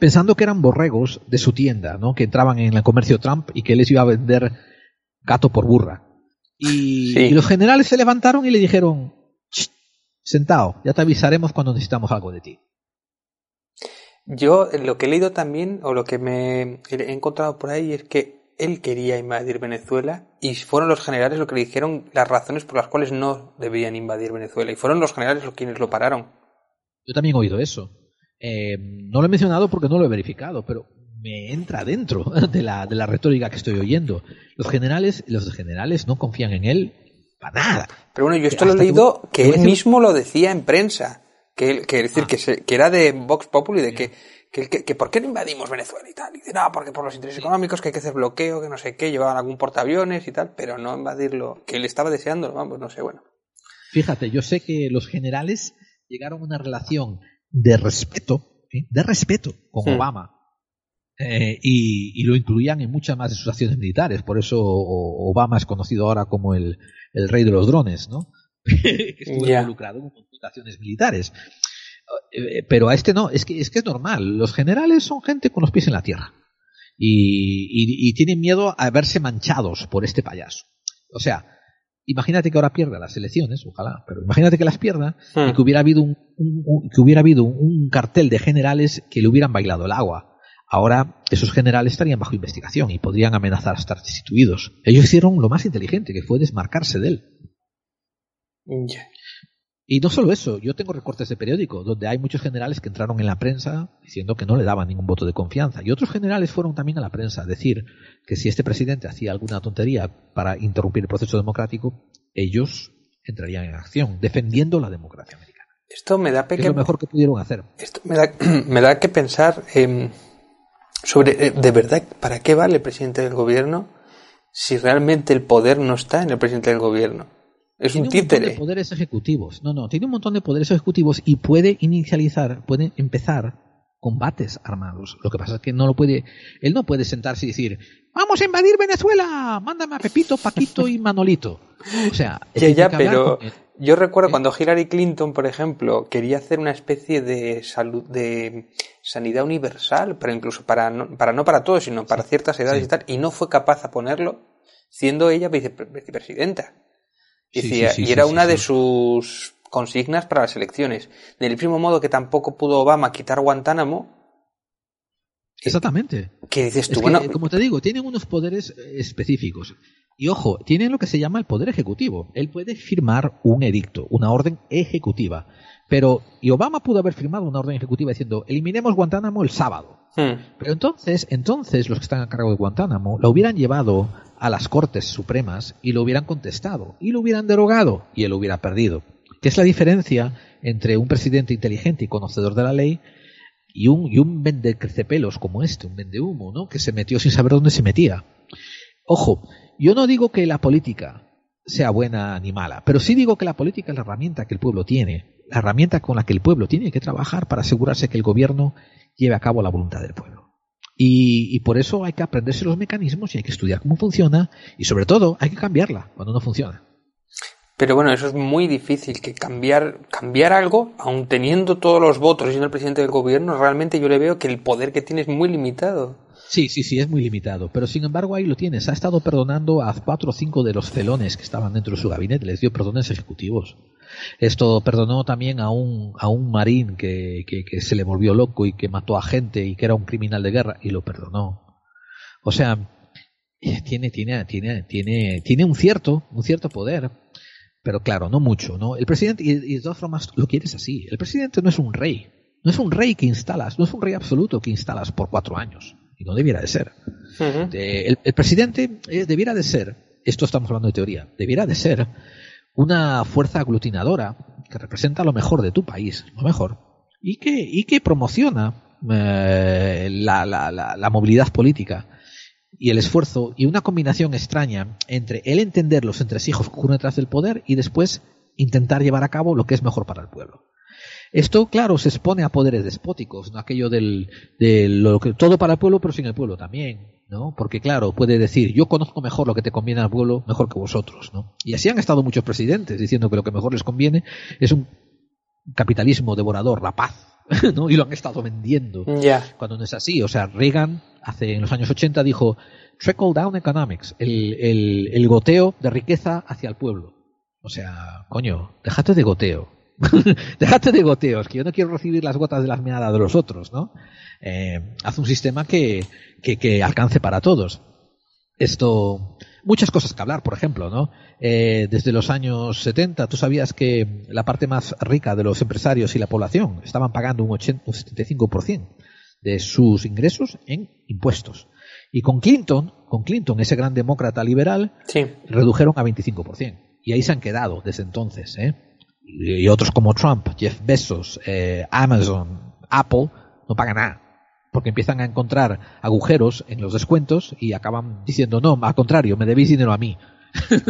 pensando que eran borregos de su tienda, ¿no? Que entraban en el comercio Trump y que les iba a vender gato por burra. Y, Sí. y los generales se levantaron y le dijeron, "Ch, sentado, ya te avisaremos cuando necesitamos algo de ti. Yo eh, lo que he leído también, o lo que me he encontrado por ahí, es que él quería invadir Venezuela y fueron los generales los que le dijeron las razones por las cuales no debían invadir Venezuela. Y fueron los generales los quienes lo pararon. Yo también he oído eso. Eh, no lo he mencionado porque no lo he verificado, pero me entra dentro de la, de la retórica que estoy oyendo. Los generales, los generales no confían en él para nada. Pero bueno, yo esto Que lo he leído que él mismo lo decía en prensa. Que, decir, Ah. que, se- que era de Vox Populi, de que, que, que, que ¿por qué no invadimos Venezuela y tal? Y dice, no, porque por los intereses económicos, que hay que hacer bloqueo, que no sé qué, llevaban algún portaaviones y tal, pero no invadirlo, que él estaba deseando, vamos, no sé, bueno. Fíjate, yo sé que los generales llegaron a una relación de respeto, ¿eh? de respeto con. Obama. Eh, y, y lo incluían en muchas más de sus acciones militares. Por eso Obama es conocido ahora como el, el rey de los drones, ¿no? que estuvo involucrado en confrontaciones militares. Eh, Pero a este no, es que, es que es normal. Los generales son gente con los pies en la tierra. Y, y- y tienen miedo a verse manchados por este payaso. O sea, imagínate que ahora pierda las elecciones, ojalá, pero imagínate que las pierda y Hmm. que hubiera habido un, un- un- que hubiera habido un cartel de generales que le hubieran bailado el agua. Ahora esos generales estarían bajo investigación y podrían amenazar a estar destituidos. Ellos hicieron lo más inteligente, que fue desmarcarse de él. Y no solo eso, yo tengo recortes de periódico donde hay muchos generales que entraron en la prensa diciendo que no le daban ningún voto de confianza. Y otros generales fueron también a la prensa a decir que si este presidente hacía alguna tontería para interrumpir el proceso democrático, ellos entrarían en acción, defendiendo la democracia americana. Esto me da Que es lo mejor que pudieron hacer. Esto me da, me da que pensar em, sobre, eh, de verdad, ¿para qué vale el presidente del gobierno si realmente el poder no está en el presidente del gobierno? Es tiene un un montón de títere. poderes ejecutivos. No, no, tiene un montón de poderes ejecutivos y puede inicializar, puede empezar combates armados. Lo que pasa es que no lo puede, él no puede sentarse y decir, vamos a invadir Venezuela, mándame a Pepito, Paquito y Manolito. O sea, Ya, ya, pero yo recuerdo ¿Eh? cuando Hillary Clinton, por ejemplo, quería hacer una especie de salud, de sanidad universal, pero incluso para no para, no para todos, sino para ciertas edades sí. y tal, y no fue capaz de ponerlo, siendo ella vice- vicepresidenta. Sí, Decía, sí, sí, y sí, era una de sus consignas para las elecciones. Del mismo modo que tampoco pudo Obama quitar Guantánamo, Exactamente. que dices Es tú, que, bueno, como te digo, tienen unos poderes eh, específicos. Y ojo, tienen lo que se llama el poder ejecutivo. Él puede firmar un edicto, una orden ejecutiva. Pero, y Obama pudo haber firmado una orden ejecutiva diciendo, eliminemos Guantánamo el sábado. hmm, Pero entonces, entonces los que están a cargo de Guantánamo lo hubieran llevado a las Cortes Supremas y lo hubieran contestado y lo hubieran derogado y él hubiera perdido. ¿Qué es la diferencia entre un presidente inteligente y conocedor de la ley y un, y un vendecrecepelos como este, un vendehumo, ¿no? que se metió sin saber dónde se metía? Ojo, yo no digo que la política sea buena ni mala, pero sí digo que la política es la herramienta que el pueblo tiene, la herramienta con la que el pueblo tiene que trabajar para asegurarse que el gobierno lleve a cabo la voluntad del pueblo. Y, por eso hay que aprenderse los mecanismos y hay que estudiar cómo funciona y sobre todo hay que cambiarla cuando no funciona. Pero bueno, eso es muy difícil, que cambiar, cambiar algo, aun teniendo todos los votos y siendo el presidente del gobierno, realmente yo le veo que el poder que tiene es muy limitado. Sí, sí, sí, es muy limitado. Pero sin embargo ahí lo tienes. Ha estado perdonando a cuatro o cinco de los felones que estaban dentro de su gabinete. Les dio perdones ejecutivos. Esto perdonó también a un, a un marín que, que, se le volvió loco y que mató a gente y que era un criminal de guerra y lo perdonó. O sea, tiene, tiene, tiene, tiene, tiene un cierto, un cierto poder. Pero claro, no mucho, ¿no? El presidente, y, y de todas formas, lo quieres así. El presidente no es un rey. No es un rey que instalas, no es un rey absoluto que instalas por cuatro años. Y no debiera de ser. El presidente eh, debiera de ser, esto estamos hablando de teoría, debiera de ser una fuerza aglutinadora que representa lo mejor de tu país, lo mejor, y que, y que promociona eh, la, la- la- la movilidad política y el esfuerzo y una combinación extraña entre el entender los entresijos que ocurren detrás del poder y después intentar llevar a cabo lo que es mejor para el pueblo. Esto, claro, se expone a poderes despóticos, ¿no? aquello del, de lo que todo para el pueblo, pero sin el pueblo también, ¿no? Porque, claro, puede decir, yo conozco mejor lo que te conviene al pueblo mejor que vosotros, ¿no? Y así han estado muchos presidentes diciendo que lo que mejor les conviene es un capitalismo devorador, rapaz, ¿no? Y lo han estado vendiendo cuando no es así. O sea, Reagan hace en los años 80 dijo trickle down economics, el, el, el goteo de riqueza hacia el pueblo. O sea, coño, déjate de goteo. déjate de goteos, que yo no quiero recibir las gotas de las meadas de los otros, ¿no? Eh, haz un sistema que, que, que alcance para todos. Esto, muchas cosas que hablar, por ejemplo, ¿no? Eh, desde los años 70, tú sabías que la parte más rica de los empresarios y la población estaban pagando un, 80, un 75% de sus ingresos en impuestos. Y con Clinton, con Clinton, ese gran demócrata liberal, Sí. redujeron a 25%. Y ahí se han quedado desde entonces, ¿eh? Y otros como Trump, Jeff Bezos, eh, Amazon, Apple, no pagan nada. Porque empiezan a encontrar agujeros en los descuentos y acaban diciendo, no, al contrario, me debéis dinero a mí.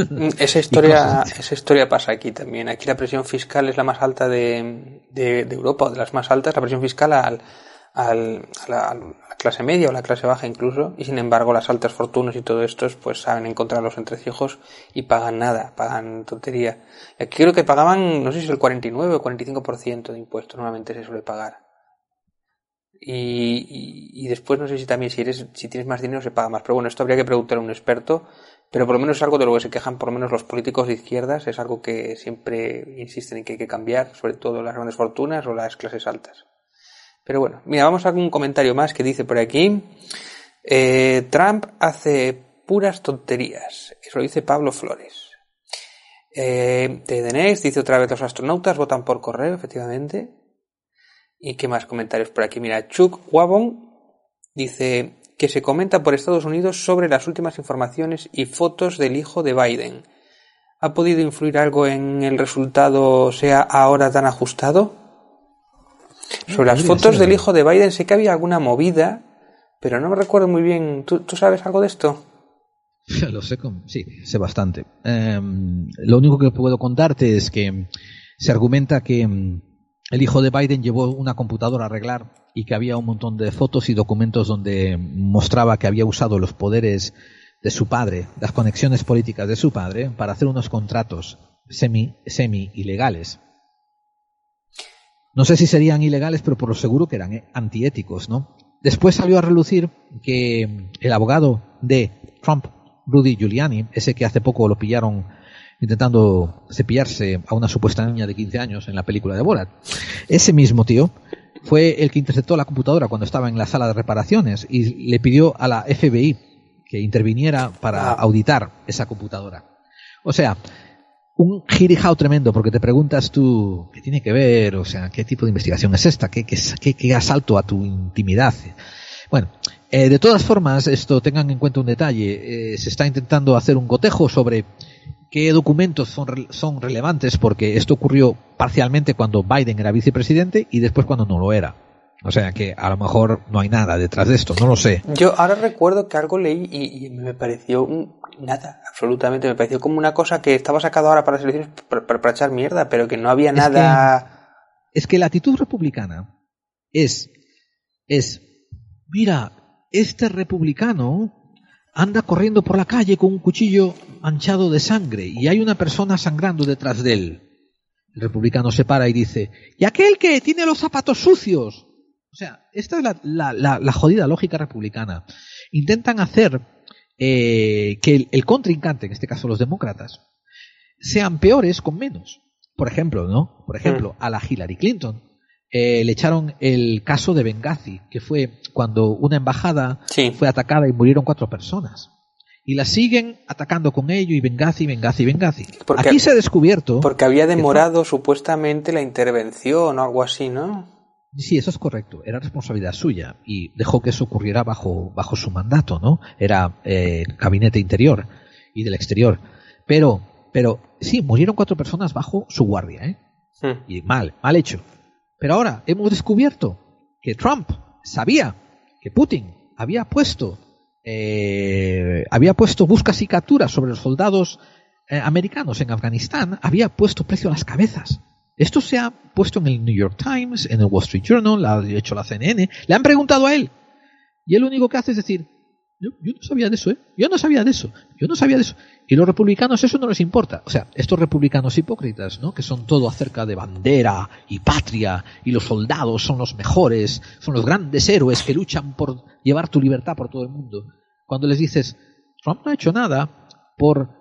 Mm, Esa historia, esa historia pasa aquí también. Aquí la presión fiscal es la más alta de, de, de Europa, de las más altas, la presión fiscal al, al, a, la, clase media o la clase baja incluso, y sin embargo las altas fortunas y todo esto pues saben encontrar los entresijos y pagan nada, pagan tontería. Aquí creo que pagaban, no sé si el 49 o 45% de impuestos, normalmente se suele pagar. Y, y, y, después no sé si también si eres si tienes más dinero se paga más pero bueno esto habría que preguntar a un experto pero por lo menos es algo de lo que se quejan por lo menos los políticos de izquierdas es algo que siempre insisten en que hay que cambiar sobre todo las grandes fortunas o las clases altas pero bueno mira vamos a un comentario más que dice por aquí eh, Trump hace puras tonterías eso dice Pablo Flores eh, dice otra vez los astronautas votan por correo efectivamente ¿Y qué más comentarios por aquí? Mira, Chuck Wabon dice que se comenta por Estados Unidos sobre las últimas informaciones y fotos del hijo de Biden. ¿Ha podido influir algo en el resultado sea ahora tan ajustado? Sobre las fotos del hijo de Biden sé que había alguna movida, pero no me recuerdo muy bien. ¿Tú, tú sabes algo de esto? Lo sé, sí, sé bastante. Eh, lo único que puedo contarte es que se argumenta que el hijo de Biden llevó una computadora a arreglar y que había un montón de fotos y documentos donde mostraba que había usado los poderes de su padre, las conexiones políticas de su padre, para hacer unos contratos semi, semi ilegales. No sé si serían ilegales, pero por lo seguro que eran antiéticos, ¿no? Después salió a relucir que el abogado de Trump, Rudy Giuliani, ese que hace poco lo pillaron intentando cepillarse a una supuesta niña de 15 años en la película de Borat. Ese mismo tío fue el que interceptó la computadora cuando estaba en la sala de reparaciones y le pidió a la FBI que interviniera para auditar esa computadora. O sea, un girijao tremendo porque te preguntas tú qué tiene que ver, o sea, qué tipo de investigación es esta, qué, qué, asalto a tu intimidad. Bueno, eh, de todas formas, esto tengan en cuenta un detalle, eh, se está intentando hacer un gotejo sobre qué documentos son, son relevantes, porque esto ocurrió parcialmente cuando Biden era vicepresidente y después cuando no lo era. O sea que a lo mejor no hay nada detrás de esto, no lo sé. Yo ahora recuerdo que algo leí y, y me pareció un, nada, absolutamente. Me pareció como una cosa que estaba sacado ahora para las elecciones para, para, para echar mierda, pero que no había nada. Es que, es que la actitud republicana es, es, mira, este republicano anda corriendo por la calle con un cuchillo manchado de sangre y hay una persona sangrando detrás de él. El republicano se para y dice, ¿y aquel que tiene los zapatos sucios? O sea, esta es la, la, la, la jodida lógica republicana. Intentan hacer eh, que el, el, contrincante, en este caso los demócratas, sean peores con menos. Por ejemplo, ¿no? Por ejemplo, a la Hillary Clinton eh, le echaron el caso de Benghazi, que fue cuando una embajada Sí. fue atacada y murieron cuatro personas. Y la siguen atacando con ello y Benghazi, Benghazi, Benghazi. Porque- Aquí se ha descubierto. Porque había demorado supuestamente la intervención o algo así, ¿no? Sí, eso es correcto. Era responsabilidad suya y dejó que eso ocurriera bajo, bajo su mandato, ¿no? Era eh, gabinete interior y del exterior. Pero, pero sí, murieron cuatro personas bajo su guardia, ¿eh? Y mal, mal hecho. Pero ahora hemos descubierto que Trump sabía que Putin había puesto eh, había puesto buscas y capturas sobre los soldados eh, americanos en Afganistán, había puesto precio a las cabezas. Esto se ha puesto en el New York Times, en el Wall Street Journal, la ha hecho la CNN, le han preguntado a él. Y él lo único que hace es decir, yo, no sabía de eso, ¿eh? Yo no sabía de eso, yo no sabía de eso. Y los republicanos eso no les importa. O sea, estos republicanos hipócritas, ¿no? Que son todo acerca de bandera y patria, y los soldados son los mejores, son los grandes héroes que luchan por llevar tu libertad por todo el mundo. Cuando les dices, Trump no ha hecho nada por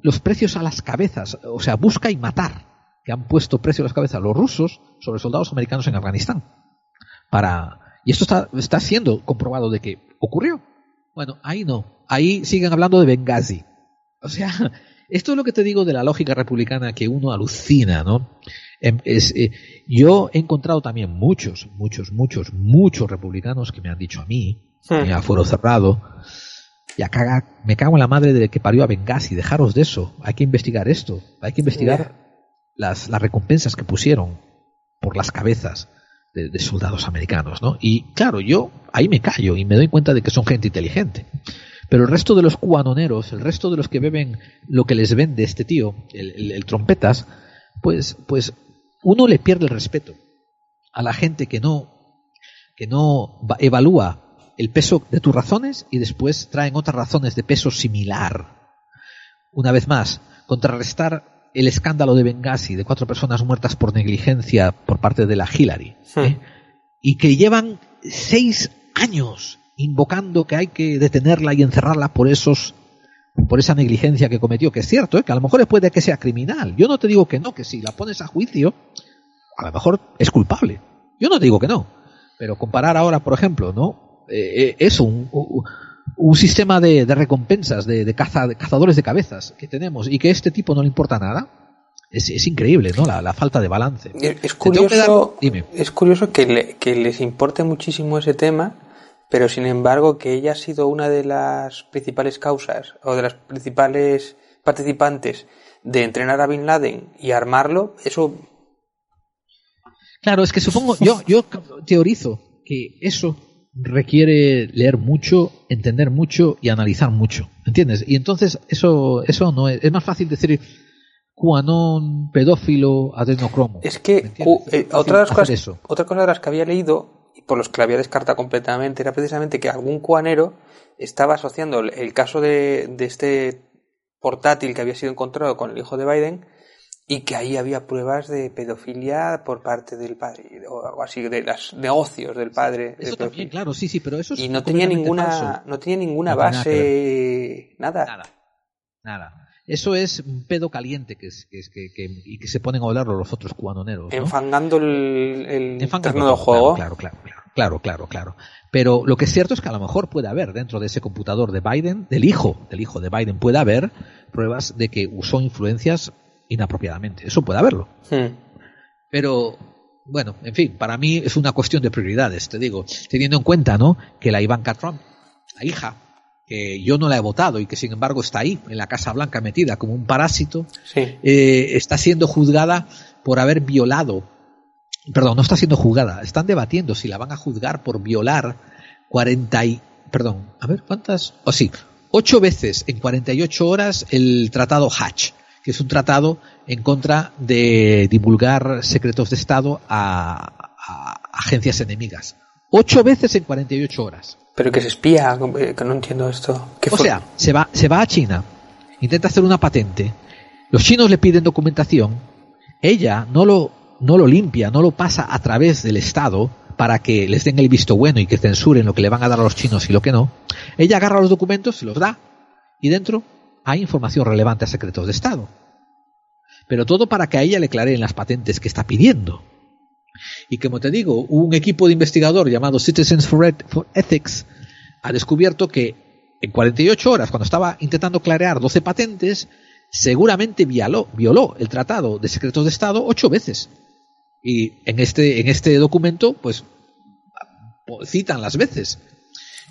los precios a las cabezas, o sea, busca y matar, que han puesto precio a las cabezas los rusos sobre soldados americanos en Afganistán. Para... Y esto está, está siendo comprobado de que ocurrió. Bueno, ahí no. Ahí siguen hablando de Benghazi. O sea, esto es lo que te digo de la lógica republicana que uno alucina, ¿no? Em, Es, eh, yo he encontrado también muchos, muchos, muchos, muchos republicanos que me han dicho a mí, Hmm. a foro cerrado, ya caga, me cago en la madre de que parió a Benghazi, dejaros de eso, hay que investigar esto, hay que investigar las, las recompensas que pusieron por las cabezas de, soldados americanos, ¿no? Y claro, yo ahí me callo y me doy cuenta de que son gente inteligente. Pero el resto de los cubanoneros, el resto de los que beben lo que les vende este tío, el, el- el trompetas, pues, pues uno le pierde el respeto a la gente que no, que no va- evalúa el peso de tus razones y después traen otras razones de peso similar. Una vez más, contrarrestar el escándalo de Benghazi de cuatro personas muertas por negligencia por parte de la Hillary. ¿eh? Y que llevan seis años invocando que hay que detenerla y encerrarla por esos por esa negligencia que cometió, que es cierto, ¿eh? que a lo mejor puede que sea criminal. Yo no te digo que no, que si la pones a juicio, a lo mejor es culpable. Yo no te digo que no. Pero comparar ahora, por ejemplo, ¿no? Eh, eso, un, un- sistema de, de recompensas, de, de caza- de cazadores de cabezas que tenemos y que a este tipo no le importa nada, es, es increíble, ¿no? La, la falta de balance. Es dar- curioso, Dime. es curioso que, le- que les importe muchísimo ese tema, pero sin embargo que ella ha sido una de las principales causas o de las principales participantes de entrenar a Bin Laden y armarlo, eso Claro, es que supongo, yo, yo teorizo que eso requiere leer mucho, entender mucho y analizar mucho, ¿entiendes? Y entonces eso, eso no es, es más fácil decir cuanón, pedófilo, adenocromo. es que eh, otra, de cosas, eso. otra cosa de las que había leído, y por los que la había descartado completamente, era precisamente que algún cuanero estaba asociando el, el caso de, de este portátil que había sido encontrado con el hijo de Biden y que ahí había pruebas de pedofilia por parte del padre o así de los negocios del padre Eso también, claro, sí, sí, pero eso es y no tenía ninguna falso. no tenía ninguna No base nada. Nada, nada. Eso es un pedo caliente que, es- que, es- que, que- y que se ponen a hablarlo los otros cubanoneros. ¿no? enfangando el, el Enfangando terreno de juego Claro, claro, claro, claro, claro, claro. Pero lo que es cierto es que a lo mejor puede haber dentro de ese computador de Biden, del hijo, del hijo de Biden, puede haber pruebas de que usó influencias inapropiadamente. Eso puede haberlo. Pero bueno, en fin, para mí es una cuestión de prioridades, te digo, teniendo en cuenta, ¿no? Que la Ivanka Trump, la hija, que yo no la he votado y que sin embargo está ahí, en la Casa Blanca metida como un parásito, sí eh, está siendo juzgada por haber violado, perdón, no está siendo juzgada, están debatiendo si la van a juzgar por violar 40 y, perdón, a ver, ¿cuántas? O sí, ocho veces en 48 horas el tratado Hatch, que es un tratado en contra de divulgar secretos de Estado a, a agencias enemigas. Ocho veces en 48 horas. pero que se espía eh, que no entiendo esto ¿Qué O fue? sea, se va, se va a China, intenta hacer una patente, los chinos le piden documentación, ella no lo, no lo limpia, no lo pasa a través del Estado para que les den el visto bueno y que censuren lo que le van a dar a los chinos y lo que no. Ella agarra los documentos, se los da y dentro hay información relevante a secretos de Estado. Pero todo para que a ella le clareen las patentes que está pidiendo. Y como te digo, un equipo de investigador llamado Citizens for Ethics ha descubierto que en 48 horas, cuando estaba intentando clarear 12 patentes, seguramente violó, violó el tratado de secretos de Estado ocho veces. Y en este, en este documento, pues, citan las veces.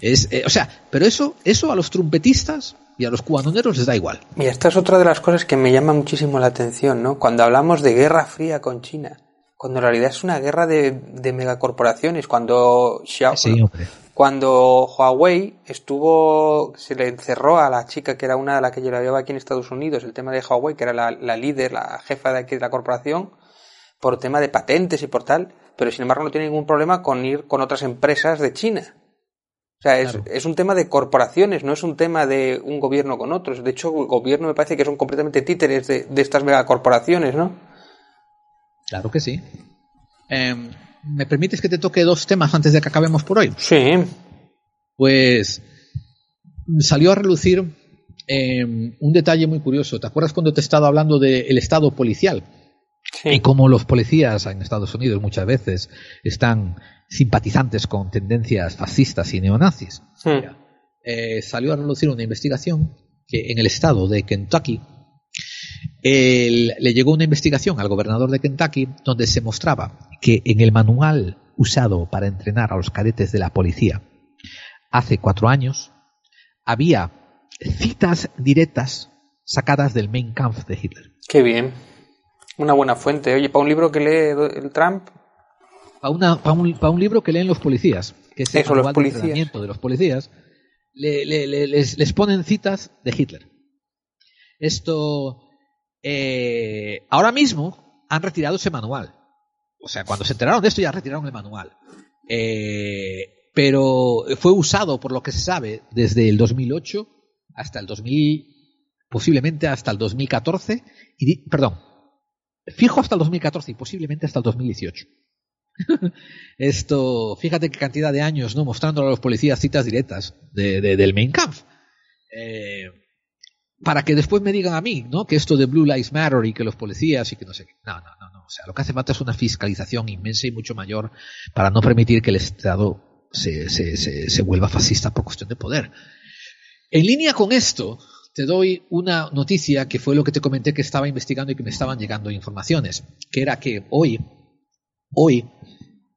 Es, eh, o sea, pero eso, eso a los trompetistas y a los cubanoneros les da igual. Mira, esta es otra de las cosas que me llama muchísimo la atención, ¿no? Cuando hablamos de guerra fría con China, cuando en realidad es una guerra de, de megacorporaciones, cuando Xiao- Sí, hombre. cuando Huawei estuvo, se le encerró a la chica que era una de las que yo la llevaba aquí en Estados Unidos, el tema de Huawei, que era la, la líder, la jefa de aquí de la corporación, por tema de patentes y por tal, pero sin embargo no tiene ningún problema con ir con otras empresas de China. O sea, es, Claro. es un tema de corporaciones, no es un tema de un gobierno con otros. De hecho, el gobierno me parece que son completamente títeres de, de estas megacorporaciones, ¿no? Claro que sí. Em, ¿Me permites que te toque dos temas antes de que acabemos por hoy? Sí. Pues salió a relucir em, un detalle muy curioso. ¿Te acuerdas cuando te he estado hablando del estado policial? Sí. Y cómo los policías en Estados Unidos muchas veces están simpatizantes con tendencias fascistas y neonazis. Hmm. Eh, salió a relucir una investigación que en el estado de Kentucky el- le llegó una investigación al gobernador de Kentucky donde se mostraba que en el manual usado para entrenar a los cadetes de la policía hace cuatro años había citas directas sacadas del Mein Kampf de Hitler. Qué bien. Una buena fuente. Oye, para un libro que lee el Trump, Para, una, para, un, para un libro que leen los policías, que es el Eso, los manual de entrenamiento de los policías, le- le- le- les, les ponen citas de Hitler. Esto, eh, ahora mismo han retirado ese manual. O sea, cuando se enteraron de esto ya retiraron el manual. Eh, pero fue usado, por lo que se sabe, desde el 2008 hasta el 2000, posiblemente hasta el 2014, y, perdón, fijo hasta el 2014 y posiblemente hasta el 2018. Esto, fíjate qué cantidad de años, ¿no? Mostrándole a los policías citas directas de- de- del Main Kampf. Eh, para que después me digan a mí, ¿no? Que esto de Blue Lives Matter y que los policías y que no sé qué. No, no, no, no. O sea, lo que hace falta es una fiscalización inmensa y mucho mayor para no permitir que el Estado se, se, se vuelva fascista por cuestión de poder. En línea con esto, te doy una noticia que fue lo que te comenté que estaba investigando y que me estaban llegando informaciones, que era que hoy, hoy,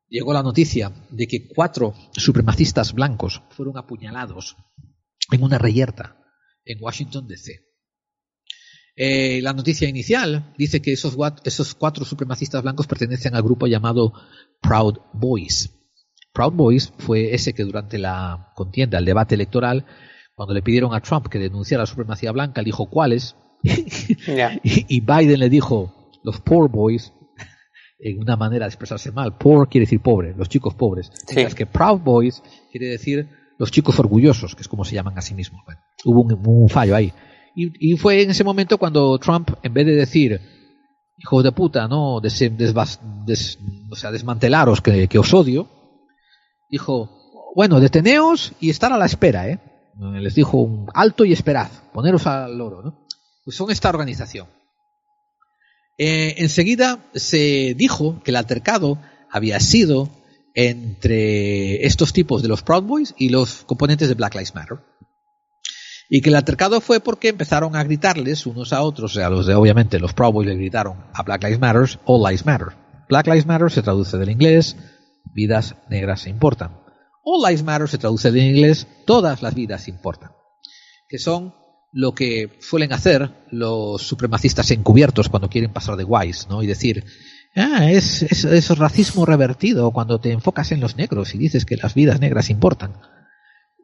llegó la noticia de que cuatro supremacistas blancos fueron apuñalados en una reyerta en Washington, D.C. Eh, la noticia inicial dice que esos, cuatro supremacistas blancos pertenecen al grupo llamado Proud Boys. Proud Boys fue ese que durante la contienda, el debate electoral, cuando le pidieron a Trump que denunciara la supremacía blanca, él dijo cuáles, y Biden le dijo los Poor Boys, en una manera de expresarse mal. Poor quiere decir pobre, los chicos pobres. Sí. Mientras que Proud Boys quiere decir los chicos orgullosos, que es como se llaman a sí mismos. Bueno, hubo un, un fallo ahí. Y, y fue en ese momento cuando Trump, en vez de decir, hijos de puta, no, des, desbas- des- o sea, desmantelaros que, que os odio, dijo, bueno, deteneos y estar a la espera, ¿eh? Les dijo un alto y esperad, poneros al loro, ¿no? Pues son esta organización. Eh, enseguida se dijo que el altercado había sido entre estos tipos de los Proud Boys y los componentes de Black Lives Matter. Y que el altercado fue porque empezaron a gritarles unos a otros, o sea, los de obviamente los Proud Boys le gritaron a Black Lives Matter, All Lives Matter. Black Lives Matter se traduce del inglés, vidas negras importan. All Lives Matter se traduce del inglés, todas las vidas importan. Que son lo que suelen hacer los supremacistas encubiertos cuando quieren pasar de guays, ¿no? Y decir, ah, es, es, es racismo revertido cuando te enfocas en los negros y dices que las vidas negras importan.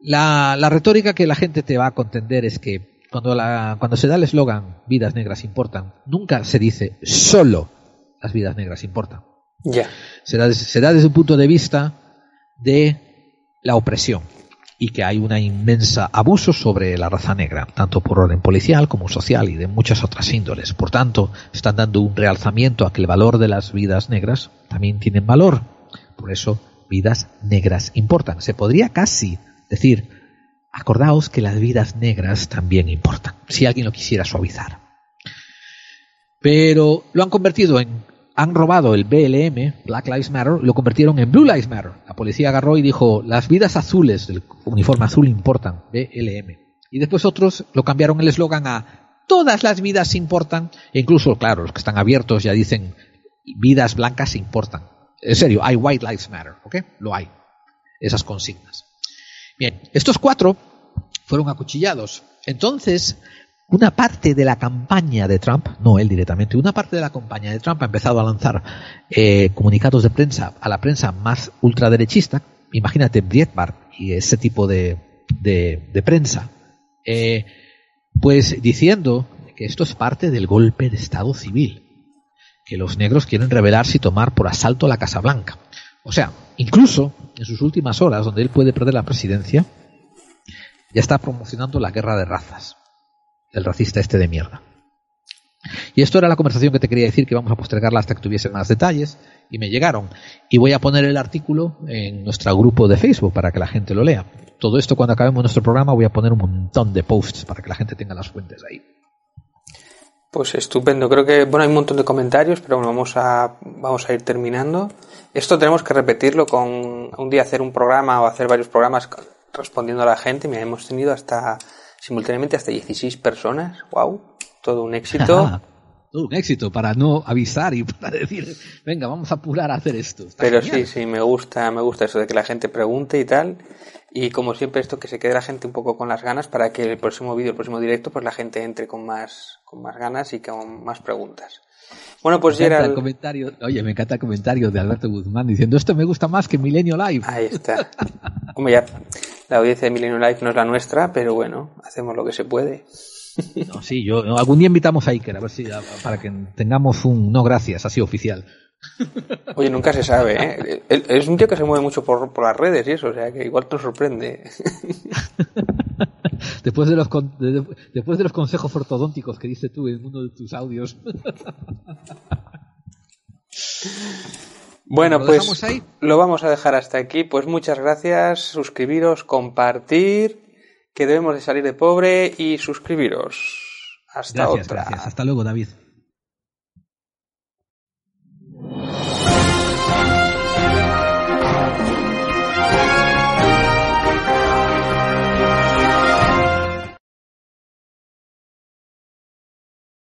La, la retórica que la gente te va a contender es que cuando, la, cuando se da el eslogan vidas negras importan, nunca se dice solo las vidas negras importan. Ya. Se da, se da desde un punto de vista de la opresión y que hay una inmensa abuso sobre la raza negra, tanto por orden policial como social y de muchas otras índoles. Por tanto, están dando un realzamiento a que el valor de las vidas negras también tienen valor. Por eso, vidas negras importan. Se podría casi decir, acordaos que las vidas negras también importan, si alguien lo quisiera suavizar. Pero lo han convertido en han robado el BLM, Black Lives Matter, lo convirtieron en Blue Lives Matter. La policía agarró y dijo, las vidas azules del uniforme azul importan, BLM. Y después otros lo cambiaron el eslogan a todas las vidas importan, e incluso, claro, los que están abiertos ya dicen, vidas blancas importan. En serio, hay White Lives Matter, ¿ok? Lo hay. Esas consignas. Bien, estos cuatro fueron acuchillados. Entonces, una parte de la campaña de Trump, no él directamente, una parte de la campaña de Trump ha empezado a lanzar eh, comunicados de prensa a la prensa más ultraderechista. Imagínate Breitbart y ese tipo de, prensa, eh, pues diciendo que esto es parte del golpe de Estado civil, que los negros quieren rebelarse y tomar por asalto la Casa Blanca. O sea, incluso en sus últimas horas, donde él puede perder la presidencia, ya está promocionando la guerra de razas el racista este de mierda. Y esto era la conversación que te quería decir, que vamos a postergarla hasta que tuviese más detalles, y me llegaron. Y voy a poner el artículo en nuestro grupo de Facebook para que la gente lo lea. Todo esto cuando acabemos nuestro programa voy a poner un montón de posts para que la gente tenga las fuentes ahí. Pues estupendo. Creo que, bueno, hay un montón de comentarios, pero bueno, vamos a, vamos a ir terminando. Esto tenemos que repetirlo con un día hacer un programa o hacer varios programas respondiendo a la gente. Mira, hemos tenido hasta simultáneamente hasta 16 personas. ¡Wow! Todo un éxito. Todo un éxito para no avisar y para decir, venga, vamos a apurar a hacer esto. Está Pero genial. sí, sí, me gusta, me gusta eso de que la gente pregunte y tal. Y como siempre esto que se quede la gente un poco con las ganas para que el próximo vídeo, el próximo directo, pues la gente entre con más, con más ganas y con más preguntas. Bueno, pues encanta el comentario, oye, me encanta el comentario de Alberto Guzmán diciendo esto me gusta más que Milenio Live. ahí está. Hombre, ya, la audiencia de Millennium Live no es la nuestra, pero bueno, hacemos lo que se puede. No, sí, yo no, algún día invitamos a Iker a ver si a- para que tengamos un no gracias así oficial. Oye, nunca se sabe, ¿eh? Es un tío que se mueve mucho por, por las redes y eso, o sea que igual te sorprende. Después de los de- después de los consejos ortodónticos que diste tú en uno de tus audios. Bueno, ¿Lo pues ahí? lo vamos a dejar hasta aquí. Pues muchas gracias, suscribiros, compartir, que debemos de salir de pobre y suscribiros. Hasta Gracias, otra. gracias. Hasta luego, David.